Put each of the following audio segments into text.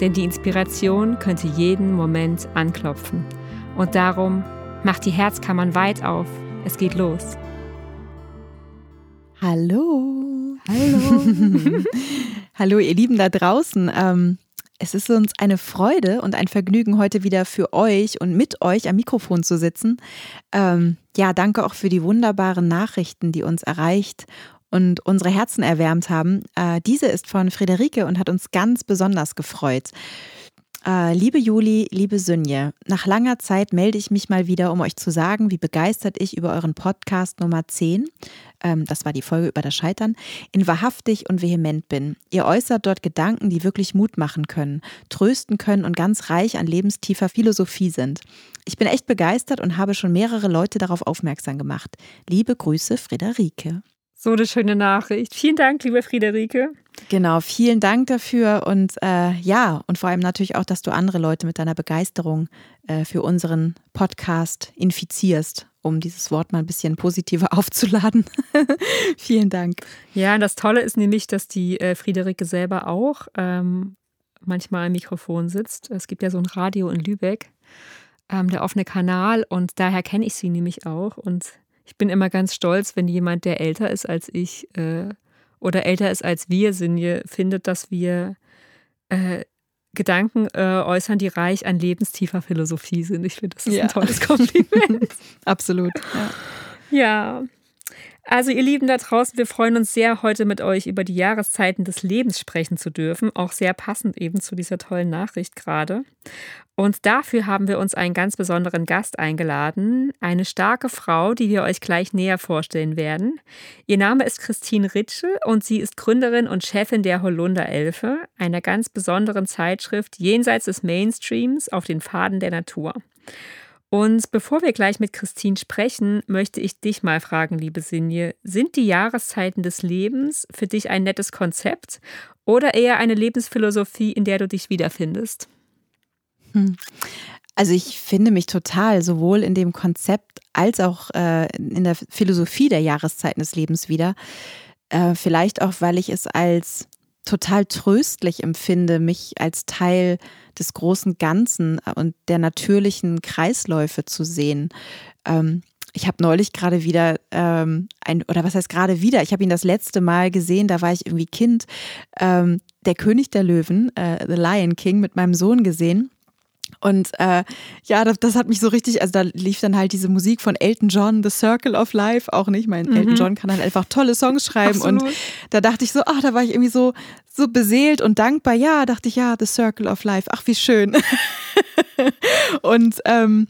denn die Inspiration könnte jeden Moment anklopfen. Und darum macht die Herzkammern weit auf. Es geht los. Hallo. Hallo. Hallo, ihr Lieben da draußen. Ähm, es ist uns eine Freude und ein Vergnügen, heute wieder für euch und mit euch am Mikrofon zu sitzen. Ähm, ja, danke auch für die wunderbaren Nachrichten, die uns erreicht und unsere Herzen erwärmt haben. Äh, diese ist von Friederike und hat uns ganz besonders gefreut. Äh, liebe Juli, liebe Sünje, nach langer Zeit melde ich mich mal wieder, um euch zu sagen, wie begeistert ich über euren Podcast Nummer 10, ähm, das war die Folge über das Scheitern, in wahrhaftig und vehement bin. Ihr äußert dort Gedanken, die wirklich Mut machen können, trösten können und ganz reich an lebenstiefer Philosophie sind. Ich bin echt begeistert und habe schon mehrere Leute darauf aufmerksam gemacht. Liebe Grüße, Friederike. So eine schöne Nachricht. Vielen Dank, liebe Friederike. Genau, vielen Dank dafür und äh, ja, und vor allem natürlich auch, dass du andere Leute mit deiner Begeisterung äh, für unseren Podcast infizierst, um dieses Wort mal ein bisschen positiver aufzuladen. vielen Dank. Ja, das Tolle ist nämlich, dass die äh, Friederike selber auch ähm, manchmal am Mikrofon sitzt. Es gibt ja so ein Radio in Lübeck, ähm, der offene Kanal und daher kenne ich sie nämlich auch und ich bin immer ganz stolz, wenn jemand, der älter ist als ich äh, oder älter ist als wir sind, findet, dass wir äh, Gedanken äh, äußern, die reich an lebenstiefer Philosophie sind. Ich finde, das ist ja. ein tolles Kompliment. Absolut. Ja. ja. Also ihr Lieben da draußen, wir freuen uns sehr, heute mit euch über die Jahreszeiten des Lebens sprechen zu dürfen. Auch sehr passend eben zu dieser tollen Nachricht gerade. Und dafür haben wir uns einen ganz besonderen Gast eingeladen, eine starke Frau, die wir euch gleich näher vorstellen werden. Ihr Name ist Christine Ritschel und sie ist Gründerin und Chefin der Holunder Elfe, einer ganz besonderen Zeitschrift jenseits des Mainstreams auf den Pfaden der Natur. Und bevor wir gleich mit Christine sprechen, möchte ich dich mal fragen, liebe Sinje, sind die Jahreszeiten des Lebens für dich ein nettes Konzept oder eher eine Lebensphilosophie, in der du dich wiederfindest? Hm. Also ich finde mich total sowohl in dem Konzept als auch äh, in der Philosophie der Jahreszeiten des Lebens wieder. Äh, vielleicht auch, weil ich es als total tröstlich empfinde, mich als Teil des großen Ganzen und der natürlichen Kreisläufe zu sehen. Ähm, ich habe neulich gerade wieder ähm, ein, oder was heißt gerade wieder? Ich habe ihn das letzte Mal gesehen, da war ich irgendwie Kind, ähm, der König der Löwen, äh, The Lion King, mit meinem Sohn gesehen. Und äh, ja, das, das, hat mich so richtig, also da lief dann halt diese Musik von Elton John, The Circle of Life, auch nicht. Mein mhm. Elton John kann halt einfach tolle Songs schreiben. Absolut. Und da dachte ich so, ach, da war ich irgendwie so, so beseelt und dankbar. Ja, dachte ich, ja, The Circle of Life, ach, wie schön. und ähm,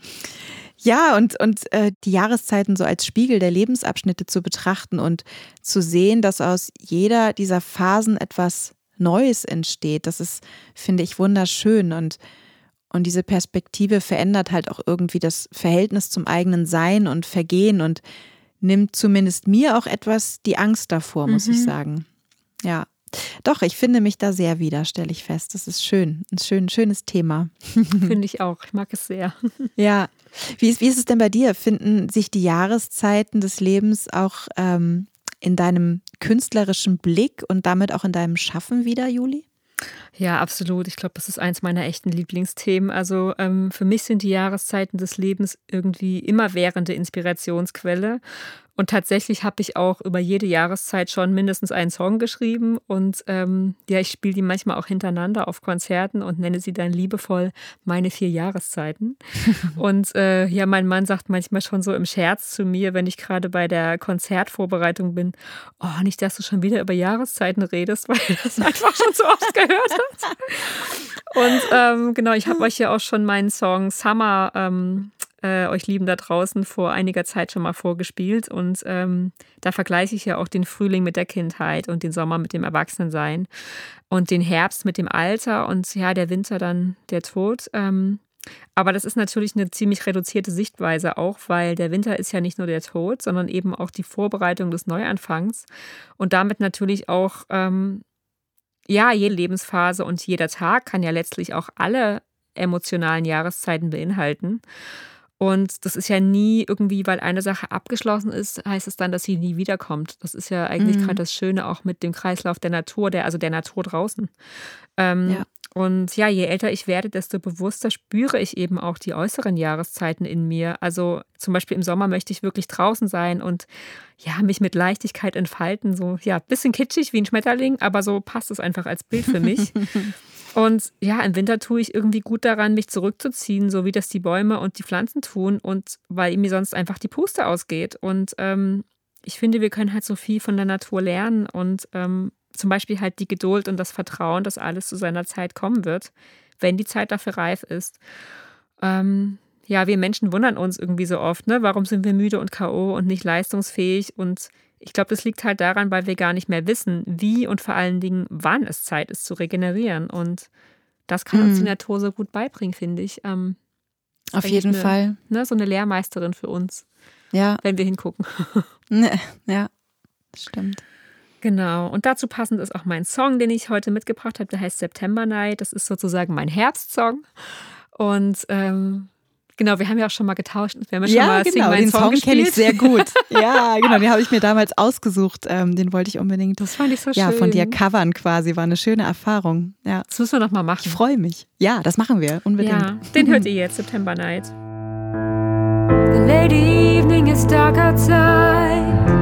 ja, und, und äh, die Jahreszeiten so als Spiegel der Lebensabschnitte zu betrachten und zu sehen, dass aus jeder dieser Phasen etwas Neues entsteht, das ist, finde ich, wunderschön. Und und diese Perspektive verändert halt auch irgendwie das Verhältnis zum eigenen Sein und Vergehen und nimmt zumindest mir auch etwas die Angst davor, muss mhm. ich sagen. Ja. Doch, ich finde mich da sehr wieder, stelle ich fest. Das ist schön. Ein schön, schönes Thema. Finde ich auch. Ich mag es sehr. Ja. Wie ist, wie ist es denn bei dir? Finden sich die Jahreszeiten des Lebens auch ähm, in deinem künstlerischen Blick und damit auch in deinem Schaffen wieder, Juli? Ja, absolut. Ich glaube, das ist eins meiner echten Lieblingsthemen. Also ähm, für mich sind die Jahreszeiten des Lebens irgendwie immerwährende Inspirationsquelle. Und tatsächlich habe ich auch über jede Jahreszeit schon mindestens einen Song geschrieben. Und ähm, ja, ich spiele die manchmal auch hintereinander auf Konzerten und nenne sie dann liebevoll meine vier Jahreszeiten. und äh, ja, mein Mann sagt manchmal schon so im Scherz zu mir, wenn ich gerade bei der Konzertvorbereitung bin, oh, nicht, dass du schon wieder über Jahreszeiten redest, weil er das einfach schon so oft gehört hat. Und ähm, genau, ich habe euch ja auch schon meinen Song Summer ähm, äh, euch Lieben da draußen vor einiger Zeit schon mal vorgespielt. Und ähm, da vergleiche ich ja auch den Frühling mit der Kindheit und den Sommer mit dem Erwachsenensein und den Herbst mit dem Alter und ja, der Winter dann der Tod. Ähm, aber das ist natürlich eine ziemlich reduzierte Sichtweise auch, weil der Winter ist ja nicht nur der Tod, sondern eben auch die Vorbereitung des Neuanfangs und damit natürlich auch, ähm, ja, jede Lebensphase und jeder Tag kann ja letztlich auch alle emotionalen Jahreszeiten beinhalten. Und das ist ja nie irgendwie, weil eine Sache abgeschlossen ist, heißt es dann, dass sie nie wiederkommt. Das ist ja eigentlich mhm. gerade das Schöne auch mit dem Kreislauf der Natur, der, also der Natur draußen. Ähm, ja. Und ja, je älter ich werde, desto bewusster spüre ich eben auch die äußeren Jahreszeiten in mir. Also zum Beispiel im Sommer möchte ich wirklich draußen sein und ja, mich mit Leichtigkeit entfalten. So, ja, bisschen kitschig wie ein Schmetterling, aber so passt es einfach als Bild für mich. und ja, im Winter tue ich irgendwie gut daran, mich zurückzuziehen, so wie das die Bäume und die Pflanzen tun und weil mir sonst einfach die Puste ausgeht. Und ähm, ich finde, wir können halt so viel von der Natur lernen und ähm, zum Beispiel halt die Geduld und das Vertrauen, dass alles zu seiner Zeit kommen wird, wenn die Zeit dafür reif ist. Ähm, ja, wir Menschen wundern uns irgendwie so oft, ne? Warum sind wir müde und K.O. und nicht leistungsfähig? Und ich glaube, das liegt halt daran, weil wir gar nicht mehr wissen, wie und vor allen Dingen, wann es Zeit ist zu regenerieren. Und das kann mhm. uns die mhm. Natur so gut beibringen, finde ich. Ähm, Auf jeden eine, Fall. Ne, so eine Lehrmeisterin für uns. Ja. Wenn wir hingucken. ja, stimmt. Genau. Und dazu passend ist auch mein Song, den ich heute mitgebracht habe. Der heißt September Night. Das ist sozusagen mein Herbstsong. Und ähm, genau, wir haben ja auch schon mal getauscht. Wir haben ja, schon mal genau, den Song, Song kenne ich sehr gut. ja, genau, den habe ich mir damals ausgesucht. Ähm, den wollte ich unbedingt. Das fand ich so schön. Ja, von dir covern quasi. War eine schöne Erfahrung. Ja. Das müssen wir noch mal machen. Ich freue mich. Ja, das machen wir unbedingt. Ja, den hört ihr jetzt, September Night. The late evening is dark outside.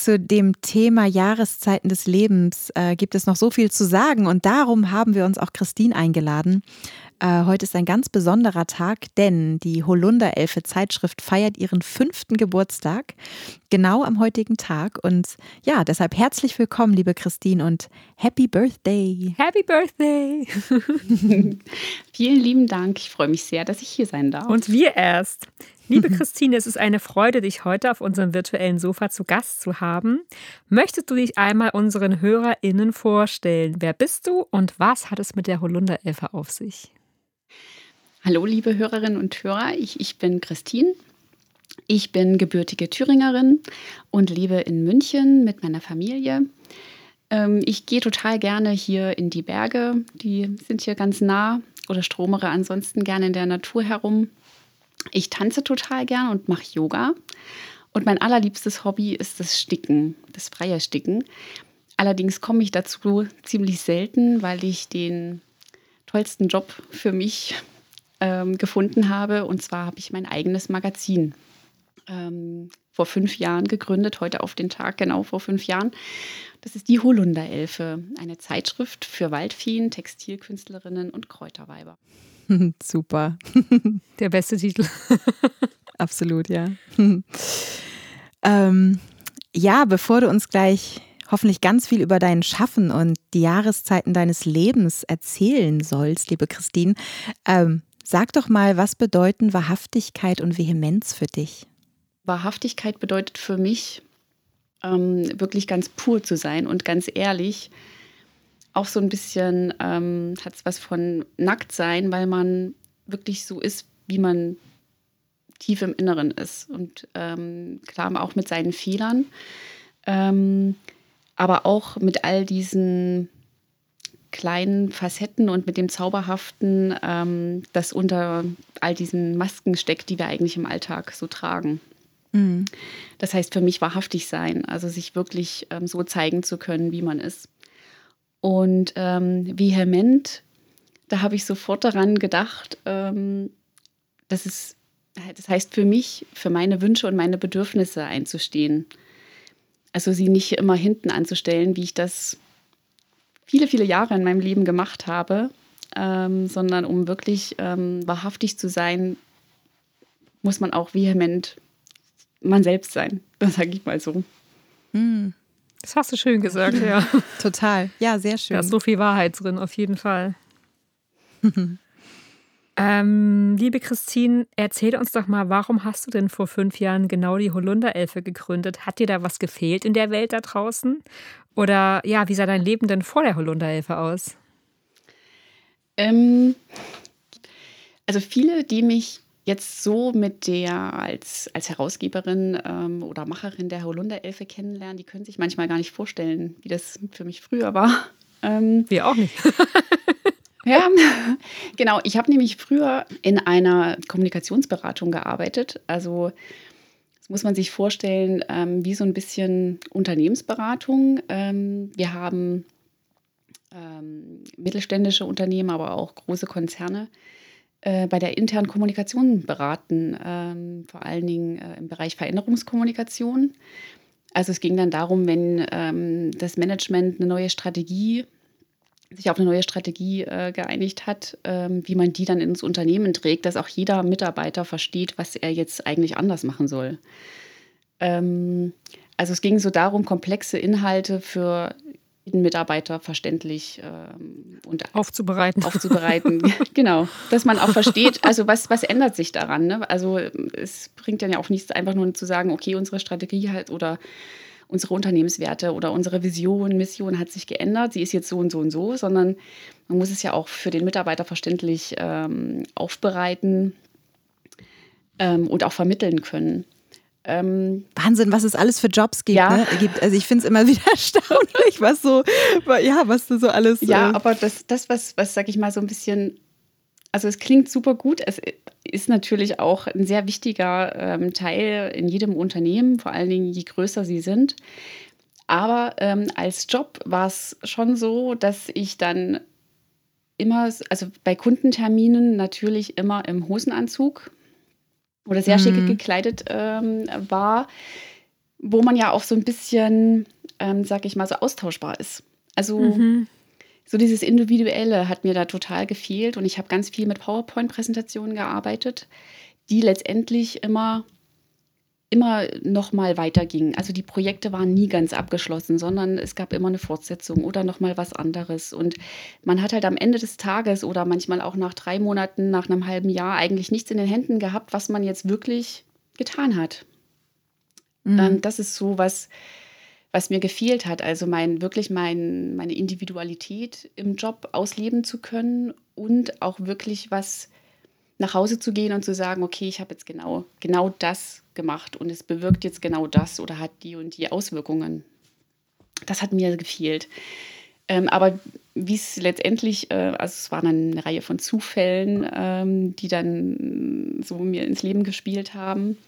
Zu dem Thema Jahreszeiten des Lebens äh, gibt es noch so viel zu sagen und darum haben wir uns auch Christine eingeladen. Äh, heute ist ein ganz besonderer Tag, denn die Holunder-Elfe Zeitschrift feiert ihren fünften Geburtstag, genau am heutigen Tag. Und ja, deshalb herzlich willkommen, liebe Christine, und Happy Birthday! Happy Birthday! Vielen lieben Dank. Ich freue mich sehr, dass ich hier sein darf. Und wir erst. Liebe Christine, es ist eine Freude, dich heute auf unserem virtuellen Sofa zu Gast zu haben. Möchtest du dich einmal unseren HörerInnen vorstellen? Wer bist du und was hat es mit der Holunderelfe auf sich? Hallo, liebe Hörerinnen und Hörer. Ich, ich bin Christine. Ich bin gebürtige Thüringerin und lebe in München mit meiner Familie. Ähm, ich gehe total gerne hier in die Berge. Die sind hier ganz nah oder stromere ansonsten gerne in der Natur herum. Ich tanze total gern und mache Yoga. Und mein allerliebstes Hobby ist das Sticken, das freie Sticken. Allerdings komme ich dazu ziemlich selten, weil ich den tollsten Job für mich ähm, gefunden habe. Und zwar habe ich mein eigenes Magazin ähm, vor fünf Jahren gegründet, heute auf den Tag genau vor fünf Jahren. Das ist die Holunderelfe, eine Zeitschrift für Waldfeen, Textilkünstlerinnen und Kräuterweiber. Super. Der beste Titel. Absolut, ja. ähm, ja, bevor du uns gleich hoffentlich ganz viel über dein Schaffen und die Jahreszeiten deines Lebens erzählen sollst, liebe Christine, ähm, sag doch mal, was bedeuten Wahrhaftigkeit und Vehemenz für dich? Wahrhaftigkeit bedeutet für mich, ähm, wirklich ganz pur zu sein und ganz ehrlich. Auch so ein bisschen ähm, hat es was von nackt sein, weil man wirklich so ist, wie man tief im Inneren ist. Und ähm, klar auch mit seinen Fehlern, ähm, aber auch mit all diesen kleinen Facetten und mit dem Zauberhaften, ähm, das unter all diesen Masken steckt, die wir eigentlich im Alltag so tragen. Mhm. Das heißt für mich wahrhaftig sein, also sich wirklich ähm, so zeigen zu können, wie man ist. Und ähm, vehement, da habe ich sofort daran gedacht, ähm, dass es, das heißt für mich, für meine Wünsche und meine Bedürfnisse einzustehen. Also sie nicht immer hinten anzustellen, wie ich das viele, viele Jahre in meinem Leben gemacht habe, ähm, sondern um wirklich ähm, wahrhaftig zu sein, muss man auch vehement man selbst sein. Das sage ich mal so. Hm. Das hast du schön gesagt, ja. Total. Ja, sehr schön. Da ist so viel Wahrheit drin, auf jeden Fall. ähm, liebe Christine, erzähl uns doch mal, warum hast du denn vor fünf Jahren genau die Holunderelfe gegründet? Hat dir da was gefehlt in der Welt da draußen? Oder ja, wie sah dein Leben denn vor der Holunderelfe aus? Ähm, also viele, die mich jetzt so mit der als, als Herausgeberin ähm, oder Macherin der Holunderelfe kennenlernen, die können sich manchmal gar nicht vorstellen, wie das für mich früher war. Ähm, Wir auch nicht. ja, genau. Ich habe nämlich früher in einer Kommunikationsberatung gearbeitet. Also das muss man sich vorstellen, ähm, wie so ein bisschen Unternehmensberatung. Ähm, wir haben ähm, mittelständische Unternehmen, aber auch große Konzerne äh, bei der internen Kommunikation beraten, ähm, vor allen Dingen äh, im Bereich Veränderungskommunikation. Also es ging dann darum, wenn ähm, das Management eine neue Strategie sich auf eine neue Strategie äh, geeinigt hat, ähm, wie man die dann ins Unternehmen trägt, dass auch jeder Mitarbeiter versteht, was er jetzt eigentlich anders machen soll. Ähm, also es ging so darum, komplexe Inhalte für jeden Mitarbeiter verständlich ähm, und aufzubereiten. Aufzubereiten, genau. Dass man auch versteht, also was, was ändert sich daran? Ne? Also es bringt dann ja auch nichts, einfach nur zu sagen, okay, unsere Strategie halt oder unsere Unternehmenswerte oder unsere Vision, Mission hat sich geändert, sie ist jetzt so und so und so, sondern man muss es ja auch für den Mitarbeiter verständlich ähm, aufbereiten ähm, und auch vermitteln können. Ähm, Wahnsinn, was es alles für Jobs gibt. Ja. Ne? Also ich finde es immer wieder erstaunlich, was so, ja, was du so alles. Ja, äh aber das, das was, was sag ich mal, so ein bisschen, also es klingt super gut. Es ist natürlich auch ein sehr wichtiger ähm, Teil in jedem Unternehmen, vor allen Dingen je größer sie sind. Aber ähm, als Job war es schon so, dass ich dann immer, also bei Kundenterminen natürlich immer im Hosenanzug oder sehr mhm. schick gekleidet ähm, war, wo man ja auch so ein bisschen, ähm, sag ich mal, so austauschbar ist. Also mhm. so dieses Individuelle hat mir da total gefehlt und ich habe ganz viel mit PowerPoint-Präsentationen gearbeitet, die letztendlich immer immer noch mal weiterging. Also die Projekte waren nie ganz abgeschlossen, sondern es gab immer eine Fortsetzung oder noch mal was anderes. Und man hat halt am Ende des Tages oder manchmal auch nach drei Monaten, nach einem halben Jahr eigentlich nichts in den Händen gehabt, was man jetzt wirklich getan hat. Mhm. Ähm, das ist so was, was mir gefehlt hat. Also mein wirklich mein, meine Individualität im Job ausleben zu können und auch wirklich was nach Hause zu gehen und zu sagen, okay, ich habe jetzt genau, genau das gemacht und es bewirkt jetzt genau das oder hat die und die Auswirkungen. Das hat mir gefehlt. Ähm, aber wie es letztendlich, äh, also es waren eine Reihe von Zufällen, ähm, die dann so mir ins Leben gespielt haben,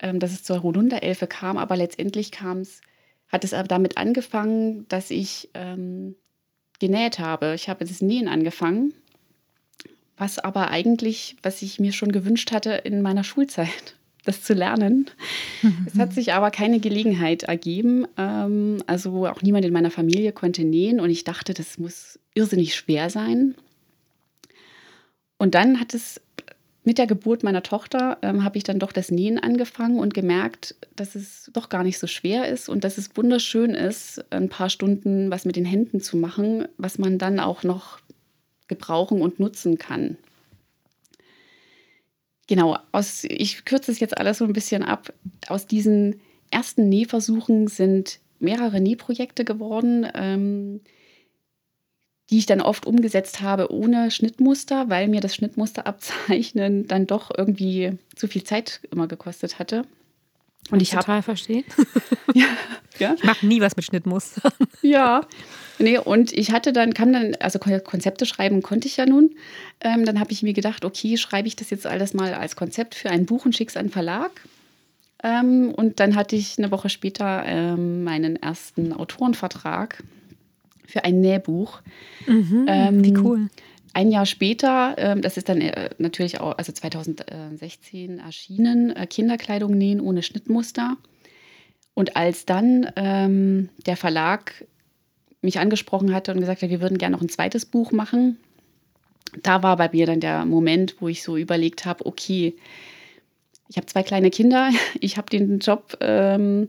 ähm, dass es zur Holunderelfe kam, aber letztendlich kam es, hat es damit angefangen, dass ich ähm, genäht habe. Ich habe das Nähen angefangen was aber eigentlich, was ich mir schon gewünscht hatte in meiner Schulzeit, das zu lernen. es hat sich aber keine Gelegenheit ergeben. Ähm, also auch niemand in meiner Familie konnte nähen und ich dachte, das muss irrsinnig schwer sein. Und dann hat es mit der Geburt meiner Tochter ähm, habe ich dann doch das Nähen angefangen und gemerkt, dass es doch gar nicht so schwer ist und dass es wunderschön ist, ein paar Stunden was mit den Händen zu machen, was man dann auch noch gebrauchen und nutzen kann. Genau, aus, ich kürze es jetzt alles so ein bisschen ab. Aus diesen ersten Nähversuchen sind mehrere Nähprojekte geworden, ähm, die ich dann oft umgesetzt habe ohne Schnittmuster, weil mir das Schnittmuster abzeichnen dann doch irgendwie zu viel Zeit immer gekostet hatte. Und ich total verstehen. ja, ja. Ich mache nie was mit Schnittmustern. Ja. Nee, und ich hatte dann, kam dann, also Konzepte schreiben konnte ich ja nun. Ähm, dann habe ich mir gedacht, okay, schreibe ich das jetzt alles mal als Konzept für ein Buch und schicke es an den Verlag. Ähm, und dann hatte ich eine Woche später ähm, meinen ersten Autorenvertrag für ein Nähbuch. Mhm, ähm, wie cool. Ein Jahr später, ähm, das ist dann äh, natürlich auch, also 2016 erschienen, äh, Kinderkleidung nähen ohne Schnittmuster. Und als dann ähm, der Verlag mich angesprochen hatte und gesagt hat, wir würden gerne noch ein zweites Buch machen, da war bei mir dann der Moment, wo ich so überlegt habe, okay, ich habe zwei kleine Kinder, ich habe den Job ähm,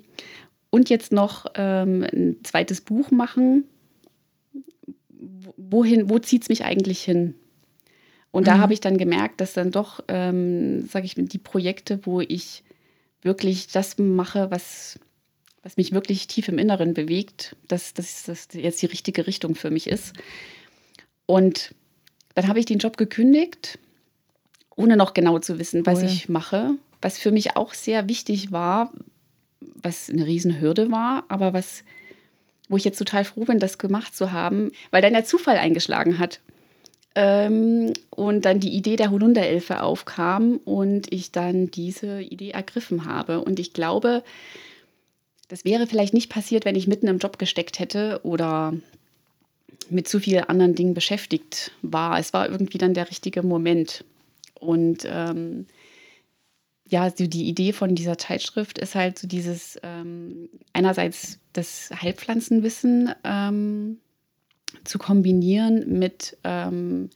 und jetzt noch ähm, ein zweites Buch machen wohin, wo zieht es mich eigentlich hin? Und da mhm. habe ich dann gemerkt, dass dann doch, ähm, sage ich, die Projekte, wo ich wirklich das mache, was, was mich wirklich tief im Inneren bewegt, dass das jetzt die richtige Richtung für mich ist. Und dann habe ich den Job gekündigt, ohne noch genau zu wissen, was cool. ich mache, was für mich auch sehr wichtig war, was eine Riesenhürde war, aber was wo ich jetzt total froh bin, das gemacht zu haben, weil dann der Zufall eingeschlagen hat. Ähm, und dann die Idee der Holunderelfe aufkam und ich dann diese Idee ergriffen habe. Und ich glaube, das wäre vielleicht nicht passiert, wenn ich mitten im Job gesteckt hätte oder mit zu vielen anderen Dingen beschäftigt war. Es war irgendwie dann der richtige Moment. Und ähm, ja, so die Idee von dieser Zeitschrift ist halt so dieses ähm, einerseits das Heilpflanzenwissen ähm, zu kombinieren mit ähm,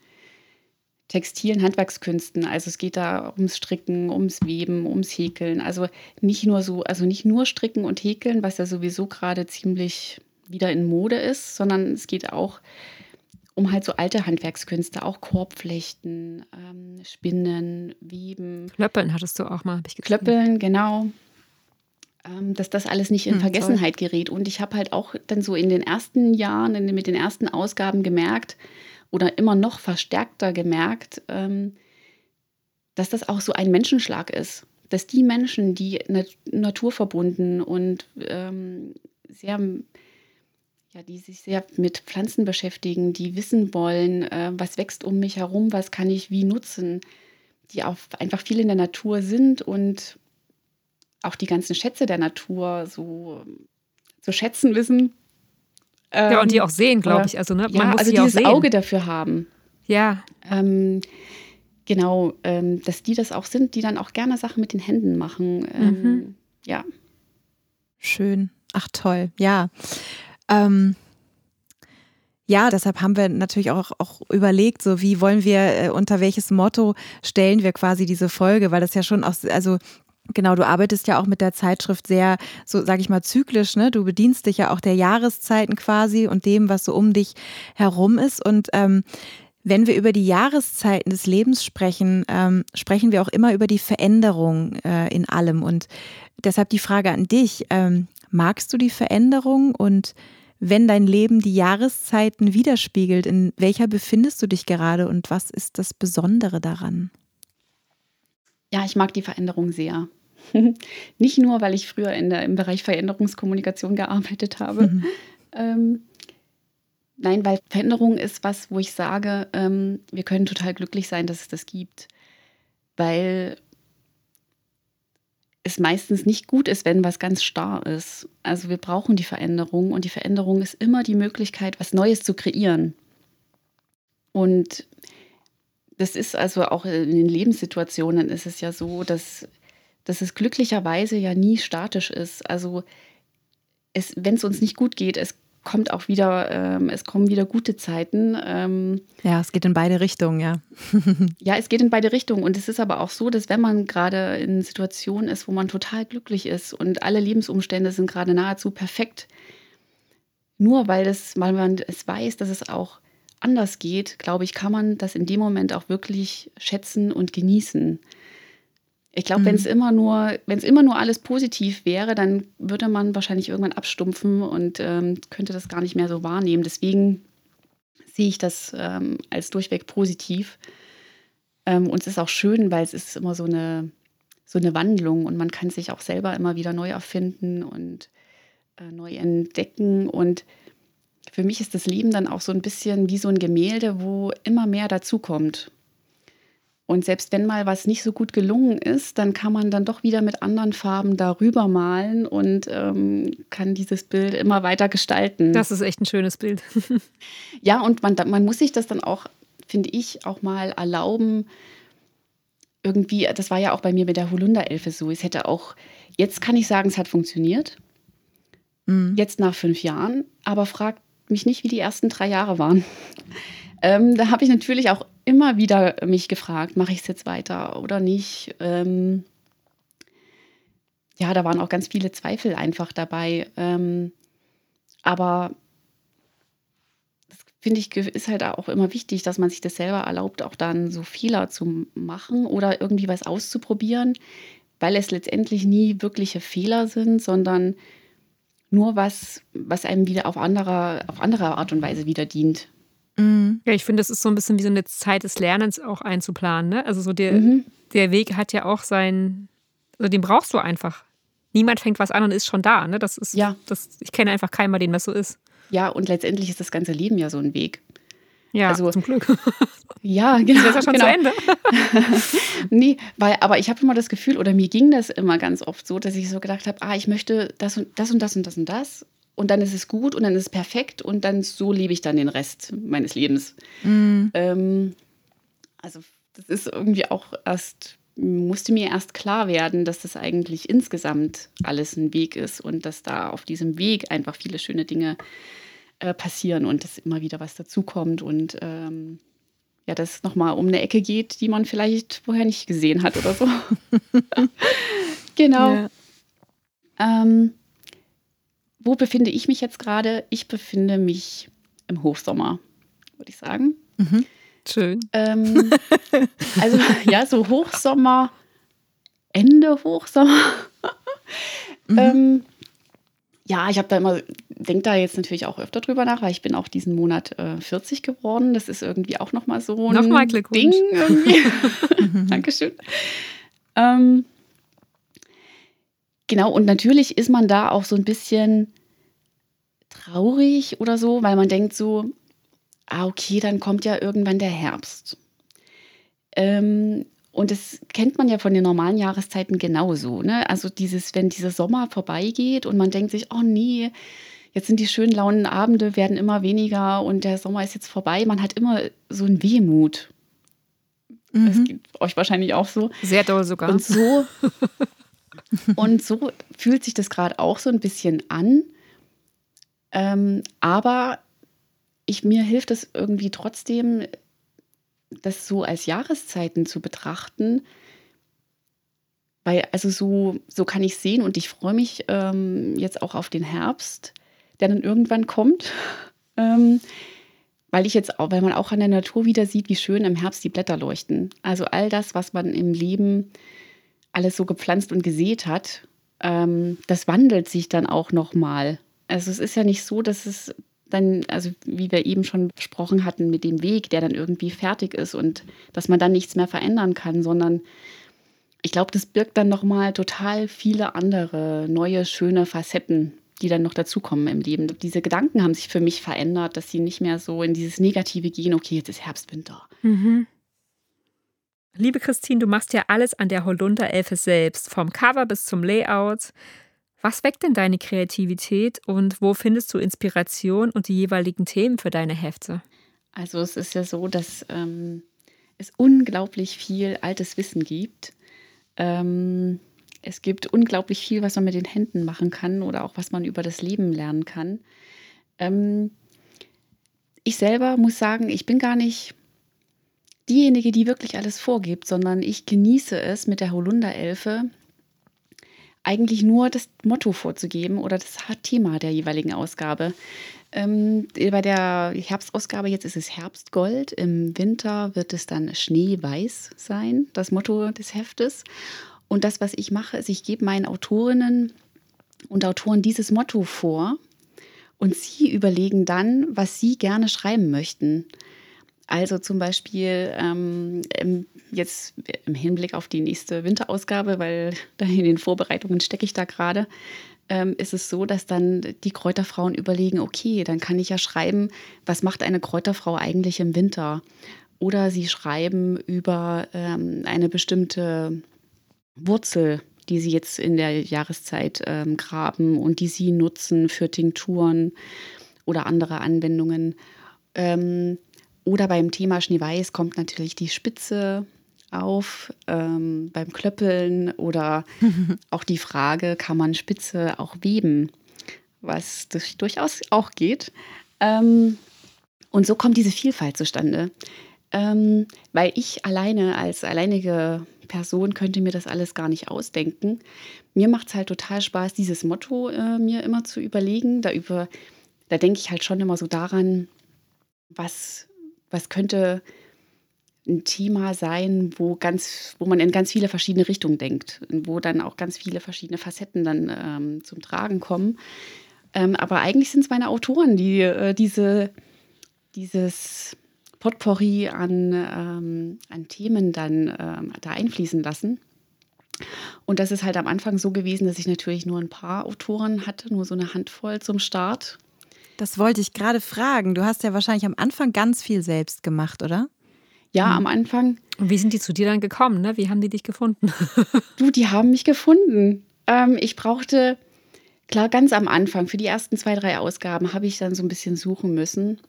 textilen Handwerkskünsten. Also es geht da ums Stricken, ums Weben, ums Häkeln. Also nicht nur so, also nicht nur Stricken und Häkeln, was ja sowieso gerade ziemlich wieder in Mode ist, sondern es geht auch um halt so alte Handwerkskünste, auch Korbflechten, ähm, Spinnen, Weben. Klöppeln hattest du auch mal, habe ich Klöppeln, genau. Ähm, dass das alles nicht in hm, Vergessenheit toll. gerät. Und ich habe halt auch dann so in den ersten Jahren, in, mit den ersten Ausgaben gemerkt oder immer noch verstärkter gemerkt, ähm, dass das auch so ein Menschenschlag ist. Dass die Menschen, die nat naturverbunden und ähm, sehr ja, die sich sehr mit Pflanzen beschäftigen, die wissen wollen, äh, was wächst um mich herum, was kann ich wie nutzen, die auch einfach viel in der Natur sind und auch die ganzen Schätze der Natur so zu schätzen wissen. Ähm, ja, und die ähm, auch sehen, glaube ich. Also, ne, man ja, muss also die dieses Auge dafür haben. Ja. Ähm, genau, ähm, dass die das auch sind, die dann auch gerne Sachen mit den Händen machen. Ähm, mhm. Ja. Schön. Ach toll, ja. Ähm, ja, deshalb haben wir natürlich auch, auch überlegt, so wie wollen wir, äh, unter welches Motto stellen wir quasi diese Folge, weil das ja schon auch, also Genau, du arbeitest ja auch mit der Zeitschrift sehr, so sage ich mal, zyklisch. Ne? Du bedienst dich ja auch der Jahreszeiten quasi und dem, was so um dich herum ist. Und ähm, wenn wir über die Jahreszeiten des Lebens sprechen, ähm, sprechen wir auch immer über die Veränderung äh, in allem. Und deshalb die Frage an dich: ähm, Magst du die Veränderung und wenn dein Leben die Jahreszeiten widerspiegelt, in welcher befindest du dich gerade und was ist das Besondere daran? Ja, ich mag die Veränderung sehr. Nicht nur, weil ich früher in der, im Bereich Veränderungskommunikation gearbeitet habe. Mhm. Ähm, nein, weil Veränderung ist was, wo ich sage, ähm, wir können total glücklich sein, dass es das gibt. Weil es meistens nicht gut ist, wenn was ganz starr ist. Also wir brauchen die Veränderung und die Veränderung ist immer die Möglichkeit, was Neues zu kreieren. Und das ist also auch in den Lebenssituationen ist es ja so, dass, dass es glücklicherweise ja nie statisch ist. Also wenn es uns nicht gut geht, es kommt auch wieder, ähm, es kommen wieder gute Zeiten. Ähm, ja, es geht in beide Richtungen, ja. ja, es geht in beide Richtungen. Und es ist aber auch so, dass wenn man gerade in Situationen ist, wo man total glücklich ist und alle Lebensumstände sind gerade nahezu perfekt, nur weil, das, weil man es weiß, dass es auch anders geht, glaube ich, kann man das in dem Moment auch wirklich schätzen und genießen. Ich glaube, mhm. wenn es immer nur, wenn es immer nur alles positiv wäre, dann würde man wahrscheinlich irgendwann abstumpfen und ähm, könnte das gar nicht mehr so wahrnehmen. Deswegen sehe ich das ähm, als durchweg positiv. Ähm, und es ist auch schön, weil es ist immer so eine, so eine Wandlung und man kann sich auch selber immer wieder neu erfinden und äh, neu entdecken. Und für mich ist das Leben dann auch so ein bisschen wie so ein Gemälde, wo immer mehr dazukommt. Und selbst wenn mal was nicht so gut gelungen ist, dann kann man dann doch wieder mit anderen Farben darüber malen und ähm, kann dieses Bild immer weiter gestalten. Das ist echt ein schönes Bild. ja, und man, man muss sich das dann auch, finde ich, auch mal erlauben. Irgendwie, das war ja auch bei mir mit der Holunderelfe so. Es hätte auch, jetzt kann ich sagen, es hat funktioniert. Mhm. Jetzt nach fünf Jahren, aber fragt mich nicht, wie die ersten drei Jahre waren. Ähm, da habe ich natürlich auch immer wieder mich gefragt, mache ich es jetzt weiter oder nicht? Ähm, ja, da waren auch ganz viele Zweifel einfach dabei. Ähm, aber das finde ich, ist halt auch immer wichtig, dass man sich das selber erlaubt, auch dann so Fehler zu machen oder irgendwie was auszuprobieren, weil es letztendlich nie wirkliche Fehler sind, sondern nur was, was einem wieder auf andere, auf andere Art und Weise wieder dient. Mhm. Ja, ich finde, es ist so ein bisschen wie so eine Zeit des Lernens auch einzuplanen. Ne? Also so der, mhm. der Weg hat ja auch seinen, also den brauchst du einfach. Niemand fängt was an und ist schon da. Ne? Das ist, ja. das, ich kenne einfach keinen, bei dem das so ist. Ja, und letztendlich ist das ganze Leben ja so ein Weg. Ja, also, zum Glück. Ja, genau. Das ist ja schon genau. zu Ende. nee, weil, aber ich habe immer das Gefühl, oder mir ging das immer ganz oft so, dass ich so gedacht habe, ah, ich möchte das und das und das und das und das und dann ist es gut und dann ist es perfekt und dann so lebe ich dann den Rest meines Lebens. Mhm. Ähm, also das ist irgendwie auch erst, musste mir erst klar werden, dass das eigentlich insgesamt alles ein Weg ist und dass da auf diesem Weg einfach viele schöne Dinge äh, passieren und dass immer wieder was dazukommt und ähm, ja, dass es nochmal um eine Ecke geht, die man vielleicht vorher nicht gesehen hat oder so. genau. Ja. Ähm, wo befinde ich mich jetzt gerade? Ich befinde mich im Hochsommer, würde ich sagen. Mhm. Schön. Ähm, also ja, so Hochsommer, Ende Hochsommer. mhm. ähm, ja, ich habe da immer, denke da jetzt natürlich auch öfter drüber nach, weil ich bin auch diesen Monat äh, 40 geworden. Das ist irgendwie auch nochmal so ein nochmal Ding irgendwie. Dankeschön. Ähm, Genau, und natürlich ist man da auch so ein bisschen traurig oder so, weil man denkt so, ah, okay, dann kommt ja irgendwann der Herbst. Ähm, und das kennt man ja von den normalen Jahreszeiten genauso. Ne? Also dieses, wenn dieser Sommer vorbeigeht und man denkt sich, oh nee, jetzt sind die schönen launen Abende, werden immer weniger und der Sommer ist jetzt vorbei. Man hat immer so ein Wehmut. Mhm. Das geht euch wahrscheinlich auch so. Sehr doll sogar. Und so Und so fühlt sich das gerade auch so ein bisschen an. Ähm, aber ich, mir hilft es irgendwie trotzdem, das so als Jahreszeiten zu betrachten. Weil, also so, so kann ich sehen und ich freue mich ähm, jetzt auch auf den Herbst, der dann irgendwann kommt. Ähm, weil ich jetzt auch, weil man auch an der Natur wieder sieht, wie schön im Herbst die Blätter leuchten. Also all das, was man im Leben alles so gepflanzt und gesät hat, ähm, das wandelt sich dann auch nochmal. Also es ist ja nicht so, dass es dann, also wie wir eben schon besprochen hatten, mit dem Weg, der dann irgendwie fertig ist und dass man dann nichts mehr verändern kann, sondern ich glaube, das birgt dann nochmal total viele andere neue, schöne Facetten, die dann noch dazukommen im Leben. Diese Gedanken haben sich für mich verändert, dass sie nicht mehr so in dieses Negative gehen, okay, jetzt ist Herbst, Winter. Mhm. Liebe Christine, du machst ja alles an der Holunderelfe selbst, vom Cover bis zum Layout. Was weckt denn deine Kreativität und wo findest du Inspiration und die jeweiligen Themen für deine Hefte? Also es ist ja so, dass ähm, es unglaublich viel altes Wissen gibt. Ähm, es gibt unglaublich viel, was man mit den Händen machen kann oder auch was man über das Leben lernen kann. Ähm, ich selber muss sagen, ich bin gar nicht diejenige, die wirklich alles vorgibt, sondern ich genieße es mit der Holunderelfe eigentlich nur das Motto vorzugeben oder das Thema der jeweiligen Ausgabe. Ähm, bei der Herbstausgabe jetzt ist es Herbstgold, im Winter wird es dann Schneeweiß sein, das Motto des Heftes. Und das, was ich mache, ist, ich gebe meinen Autorinnen und Autoren dieses Motto vor und sie überlegen dann, was sie gerne schreiben möchten. Also zum Beispiel ähm, jetzt im Hinblick auf die nächste Winterausgabe, weil in den Vorbereitungen stecke ich da gerade, ähm, ist es so, dass dann die Kräuterfrauen überlegen, okay, dann kann ich ja schreiben, was macht eine Kräuterfrau eigentlich im Winter? Oder sie schreiben über ähm, eine bestimmte Wurzel, die sie jetzt in der Jahreszeit ähm, graben und die sie nutzen für Tinkturen oder andere Anwendungen. Ähm, oder beim Thema Schneeweiß kommt natürlich die Spitze auf ähm, beim Klöppeln oder auch die Frage, kann man Spitze auch weben, was durchaus auch geht. Ähm, und so kommt diese Vielfalt zustande. Ähm, weil ich alleine als alleinige Person könnte mir das alles gar nicht ausdenken. Mir macht es halt total Spaß, dieses Motto äh, mir immer zu überlegen. Da, über, da denke ich halt schon immer so daran, was, was könnte ein Thema sein, wo ganz, wo man in ganz viele verschiedene Richtungen denkt, wo dann auch ganz viele verschiedene Facetten dann ähm, zum Tragen kommen. Ähm, aber eigentlich sind es meine Autoren, die äh, diese, dieses Potpourri an, ähm, an Themen dann ähm, da einfließen lassen. Und das ist halt am Anfang so gewesen, dass ich natürlich nur ein paar Autoren hatte, nur so eine Handvoll zum Start. Das wollte ich gerade fragen. Du hast ja wahrscheinlich am Anfang ganz viel selbst gemacht, oder? Ja, am Anfang. Und wie sind die zu dir dann gekommen? Ne? Wie haben die dich gefunden? du, die haben mich gefunden. Ähm, ich brauchte, klar, ganz am Anfang, für die ersten zwei, drei Ausgaben habe ich dann so ein bisschen suchen müssen.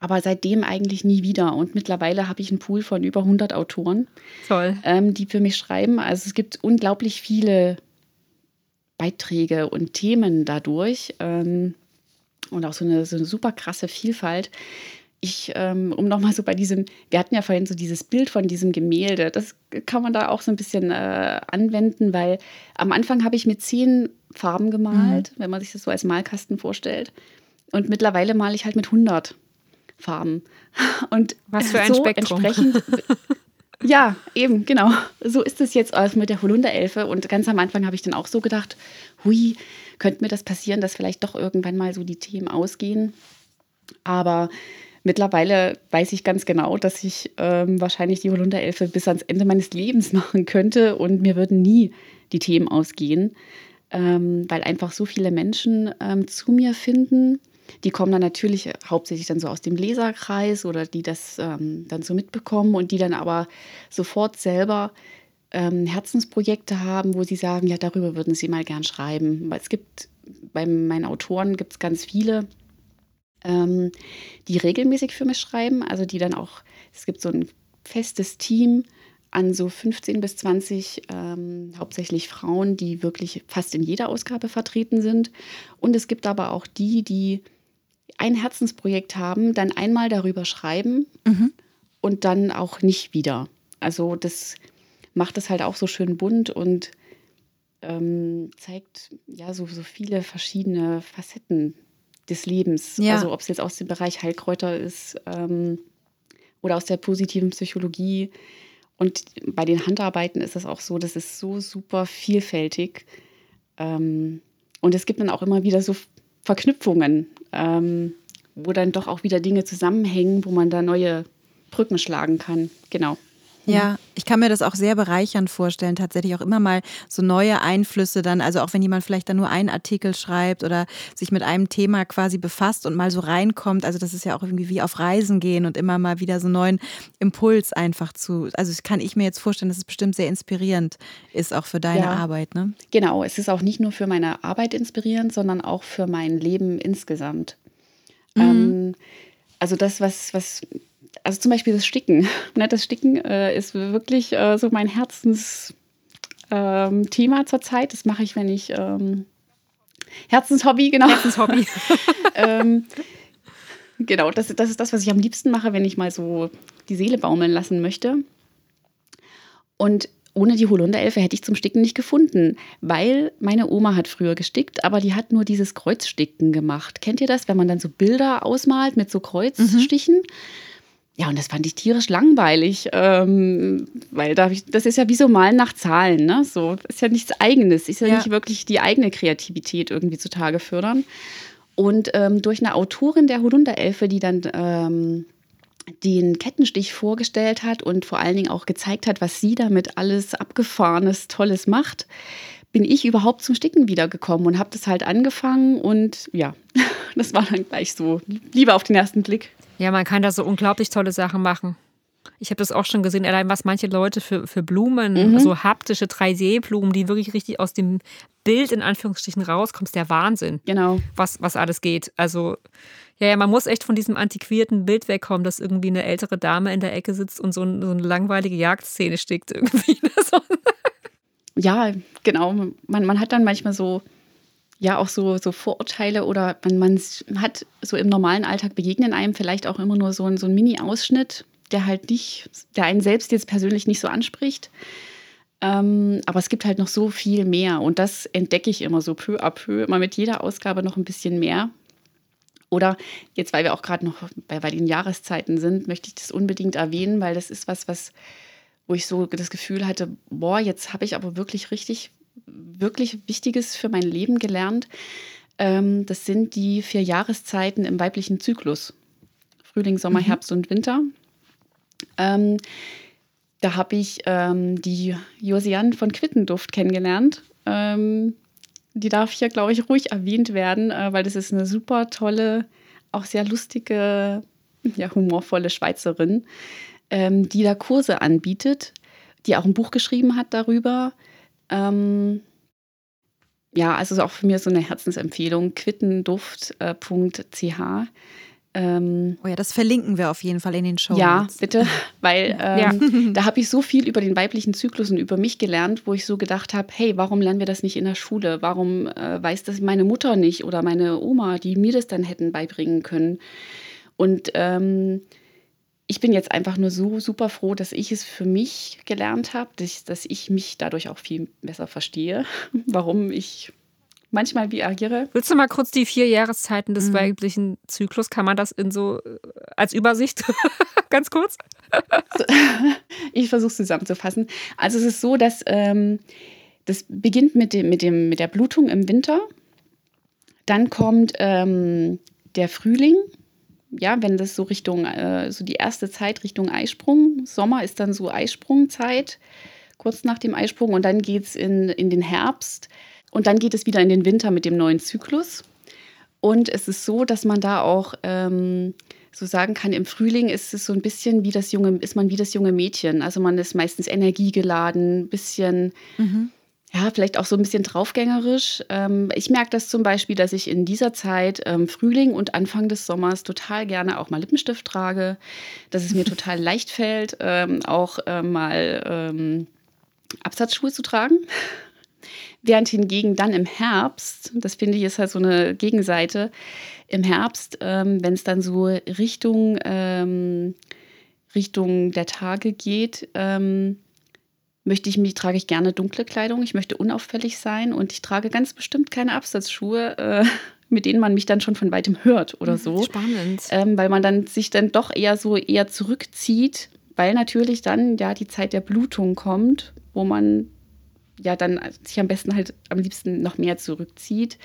Aber seitdem eigentlich nie wieder. Und mittlerweile habe ich einen Pool von über 100 Autoren, ähm, die für mich schreiben. Also es gibt unglaublich viele Beiträge und Themen dadurch. Ähm, und auch so eine, so eine super krasse Vielfalt. Ich, ähm, um nochmal so bei diesem, wir hatten ja vorhin so dieses Bild von diesem Gemälde, das kann man da auch so ein bisschen äh, anwenden, weil am Anfang habe ich mit zehn Farben gemalt, mhm. wenn man sich das so als Malkasten vorstellt. Und mittlerweile male ich halt mit 100. Farben. Und was für ein so Spektrum. Entsprechend, ja, eben, genau. So ist es jetzt mit der Holunderelfe. Und ganz am Anfang habe ich dann auch so gedacht, hui, könnte mir das passieren, dass vielleicht doch irgendwann mal so die Themen ausgehen. Aber mittlerweile weiß ich ganz genau, dass ich ähm, wahrscheinlich die Holunderelfe bis ans Ende meines Lebens machen könnte und mir würden nie die Themen ausgehen, ähm, weil einfach so viele Menschen ähm, zu mir finden die kommen dann natürlich hauptsächlich dann so aus dem Leserkreis oder die das ähm, dann so mitbekommen und die dann aber sofort selber ähm, Herzensprojekte haben, wo sie sagen, ja, darüber würden sie mal gern schreiben. Weil es gibt, bei meinen Autoren gibt es ganz viele, ähm, die regelmäßig für mich schreiben, also die dann auch, es gibt so ein festes Team, an so 15 bis 20 ähm, hauptsächlich Frauen, die wirklich fast in jeder Ausgabe vertreten sind. Und es gibt aber auch die, die ein Herzensprojekt haben, dann einmal darüber schreiben mhm. und dann auch nicht wieder. Also das macht es halt auch so schön bunt und ähm, zeigt ja so, so viele verschiedene Facetten des Lebens. Ja. Also ob es jetzt aus dem Bereich Heilkräuter ist ähm, oder aus der positiven Psychologie. Und bei den Handarbeiten ist es auch so, das ist so super vielfältig. Ähm, und es gibt dann auch immer wieder so Verknüpfungen, ähm, wo dann doch auch wieder Dinge zusammenhängen, wo man da neue Brücken schlagen kann. Genau. Ja, ich kann mir das auch sehr bereichernd vorstellen, tatsächlich auch immer mal so neue Einflüsse dann, also auch wenn jemand vielleicht dann nur einen Artikel schreibt oder sich mit einem Thema quasi befasst und mal so reinkommt, also das ist ja auch irgendwie wie auf Reisen gehen und immer mal wieder so einen neuen Impuls einfach zu, also das kann ich mir jetzt vorstellen, dass es bestimmt sehr inspirierend ist auch für deine ja, Arbeit, ne? Genau, es ist auch nicht nur für meine Arbeit inspirierend, sondern auch für mein Leben insgesamt. Mhm. Ähm, also das, was, was also zum Beispiel das Sticken. Ne, das Sticken äh, ist wirklich äh, so mein Herzensthema ähm, zurzeit. Das mache ich, wenn ich ähm, Herzenshobby, genau. Herzenshobby. ähm, genau, das, das ist das, was ich am liebsten mache, wenn ich mal so die Seele baumeln lassen möchte. Und ohne die Holunderelfe hätte ich zum Sticken nicht gefunden, weil meine Oma hat früher gestickt, aber die hat nur dieses Kreuzsticken gemacht. Kennt ihr das, wenn man dann so Bilder ausmalt mit so Kreuzstichen? Mhm. Ja, und das fand ich tierisch langweilig, ähm, weil da ich, das ist ja wie so Malen nach Zahlen, ne? So ist ja nichts Eigenes, ist ja, ja. nicht wirklich die eigene Kreativität irgendwie zutage fördern. Und ähm, durch eine Autorin der Holunderelfe, die dann ähm, den Kettenstich vorgestellt hat und vor allen Dingen auch gezeigt hat, was sie damit alles abgefahrenes, tolles macht, bin ich überhaupt zum Sticken wiedergekommen und habe das halt angefangen und ja, das war dann gleich so lieber auf den ersten Blick. Ja, man kann da so unglaublich tolle Sachen machen. Ich habe das auch schon gesehen, allein was manche Leute für, für Blumen, mhm. so haptische 3D-Blumen, die wirklich richtig aus dem Bild in Anführungsstrichen rauskommen, ist der Wahnsinn. Genau. Was, was alles geht. Also, ja, ja, man muss echt von diesem antiquierten Bild wegkommen, dass irgendwie eine ältere Dame in der Ecke sitzt und so, ein, so eine langweilige Jagdszene stickt irgendwie. ja, genau. Man, man hat dann manchmal so ja auch so, so Vorurteile oder man, man hat so im normalen Alltag begegnen einem vielleicht auch immer nur so ein, so ein Mini-Ausschnitt, der halt nicht, der einen selbst jetzt persönlich nicht so anspricht. Ähm, aber es gibt halt noch so viel mehr und das entdecke ich immer so peu à peu, immer mit jeder Ausgabe noch ein bisschen mehr. Oder jetzt, weil wir auch gerade noch bei, bei den Jahreszeiten sind, möchte ich das unbedingt erwähnen, weil das ist was, was, wo ich so das Gefühl hatte, boah, jetzt habe ich aber wirklich richtig wirklich Wichtiges für mein Leben gelernt. Ähm, das sind die vier Jahreszeiten im weiblichen Zyklus. Frühling, Sommer, mhm. Herbst und Winter. Ähm, da habe ich ähm, die Josiane von Quittenduft kennengelernt. Ähm, die darf hier, glaube ich, ruhig erwähnt werden, äh, weil das ist eine super tolle, auch sehr lustige, ja, humorvolle Schweizerin, ähm, die da Kurse anbietet, die auch ein Buch geschrieben hat darüber, ähm, ja, also ist auch für mich so eine Herzensempfehlung, quittenduft.ch. Ähm, oh ja, das verlinken wir auf jeden Fall in den Show. Ja, bitte, weil ähm, ja. da habe ich so viel über den weiblichen Zyklus und über mich gelernt, wo ich so gedacht habe, hey, warum lernen wir das nicht in der Schule? Warum äh, weiß das meine Mutter nicht oder meine Oma, die mir das dann hätten beibringen können? Und ähm, ich bin jetzt einfach nur so super froh, dass ich es für mich gelernt habe, dass, dass ich mich dadurch auch viel besser verstehe, warum ich manchmal wie agiere. Willst du mal kurz die vier Jahreszeiten des mhm. weiblichen Zyklus, kann man das in so äh, als Übersicht ganz kurz? ich versuche es zusammenzufassen. Also es ist so, dass ähm, das beginnt mit, dem, mit, dem, mit der Blutung im Winter. Dann kommt ähm, der Frühling, ja, wenn das so Richtung, äh, so die erste Zeit Richtung Eisprung, Sommer ist dann so Eisprungzeit, kurz nach dem Eisprung und dann geht es in, in den Herbst und dann geht es wieder in den Winter mit dem neuen Zyklus. Und es ist so, dass man da auch ähm, so sagen kann, im Frühling ist es so ein bisschen wie das junge, ist man wie das junge Mädchen. Also man ist meistens energiegeladen, ein bisschen mhm ja, vielleicht auch so ein bisschen draufgängerisch. Ähm, ich merke das zum Beispiel, dass ich in dieser Zeit ähm, Frühling und Anfang des Sommers total gerne auch mal Lippenstift trage, dass es mir total leicht fällt, ähm, auch äh, mal Absatzschuhe zu tragen. Während hingegen dann im Herbst, das finde ich ist halt so eine Gegenseite, im Herbst, wenn es dann so Richtung, Richtung der Tage geht, möchte ich mich, trage ich gerne dunkle Kleidung. Ich möchte unauffällig sein und ich trage ganz bestimmt keine Absatzschuhe, äh, mit denen man mich dann schon von weitem hört oder so. Spannend. Ähm, weil man dann sich dann doch eher so eher zurückzieht, weil natürlich dann ja die Zeit der Blutung kommt, wo man ja dann sich am besten halt am liebsten noch mehr zurückzieht,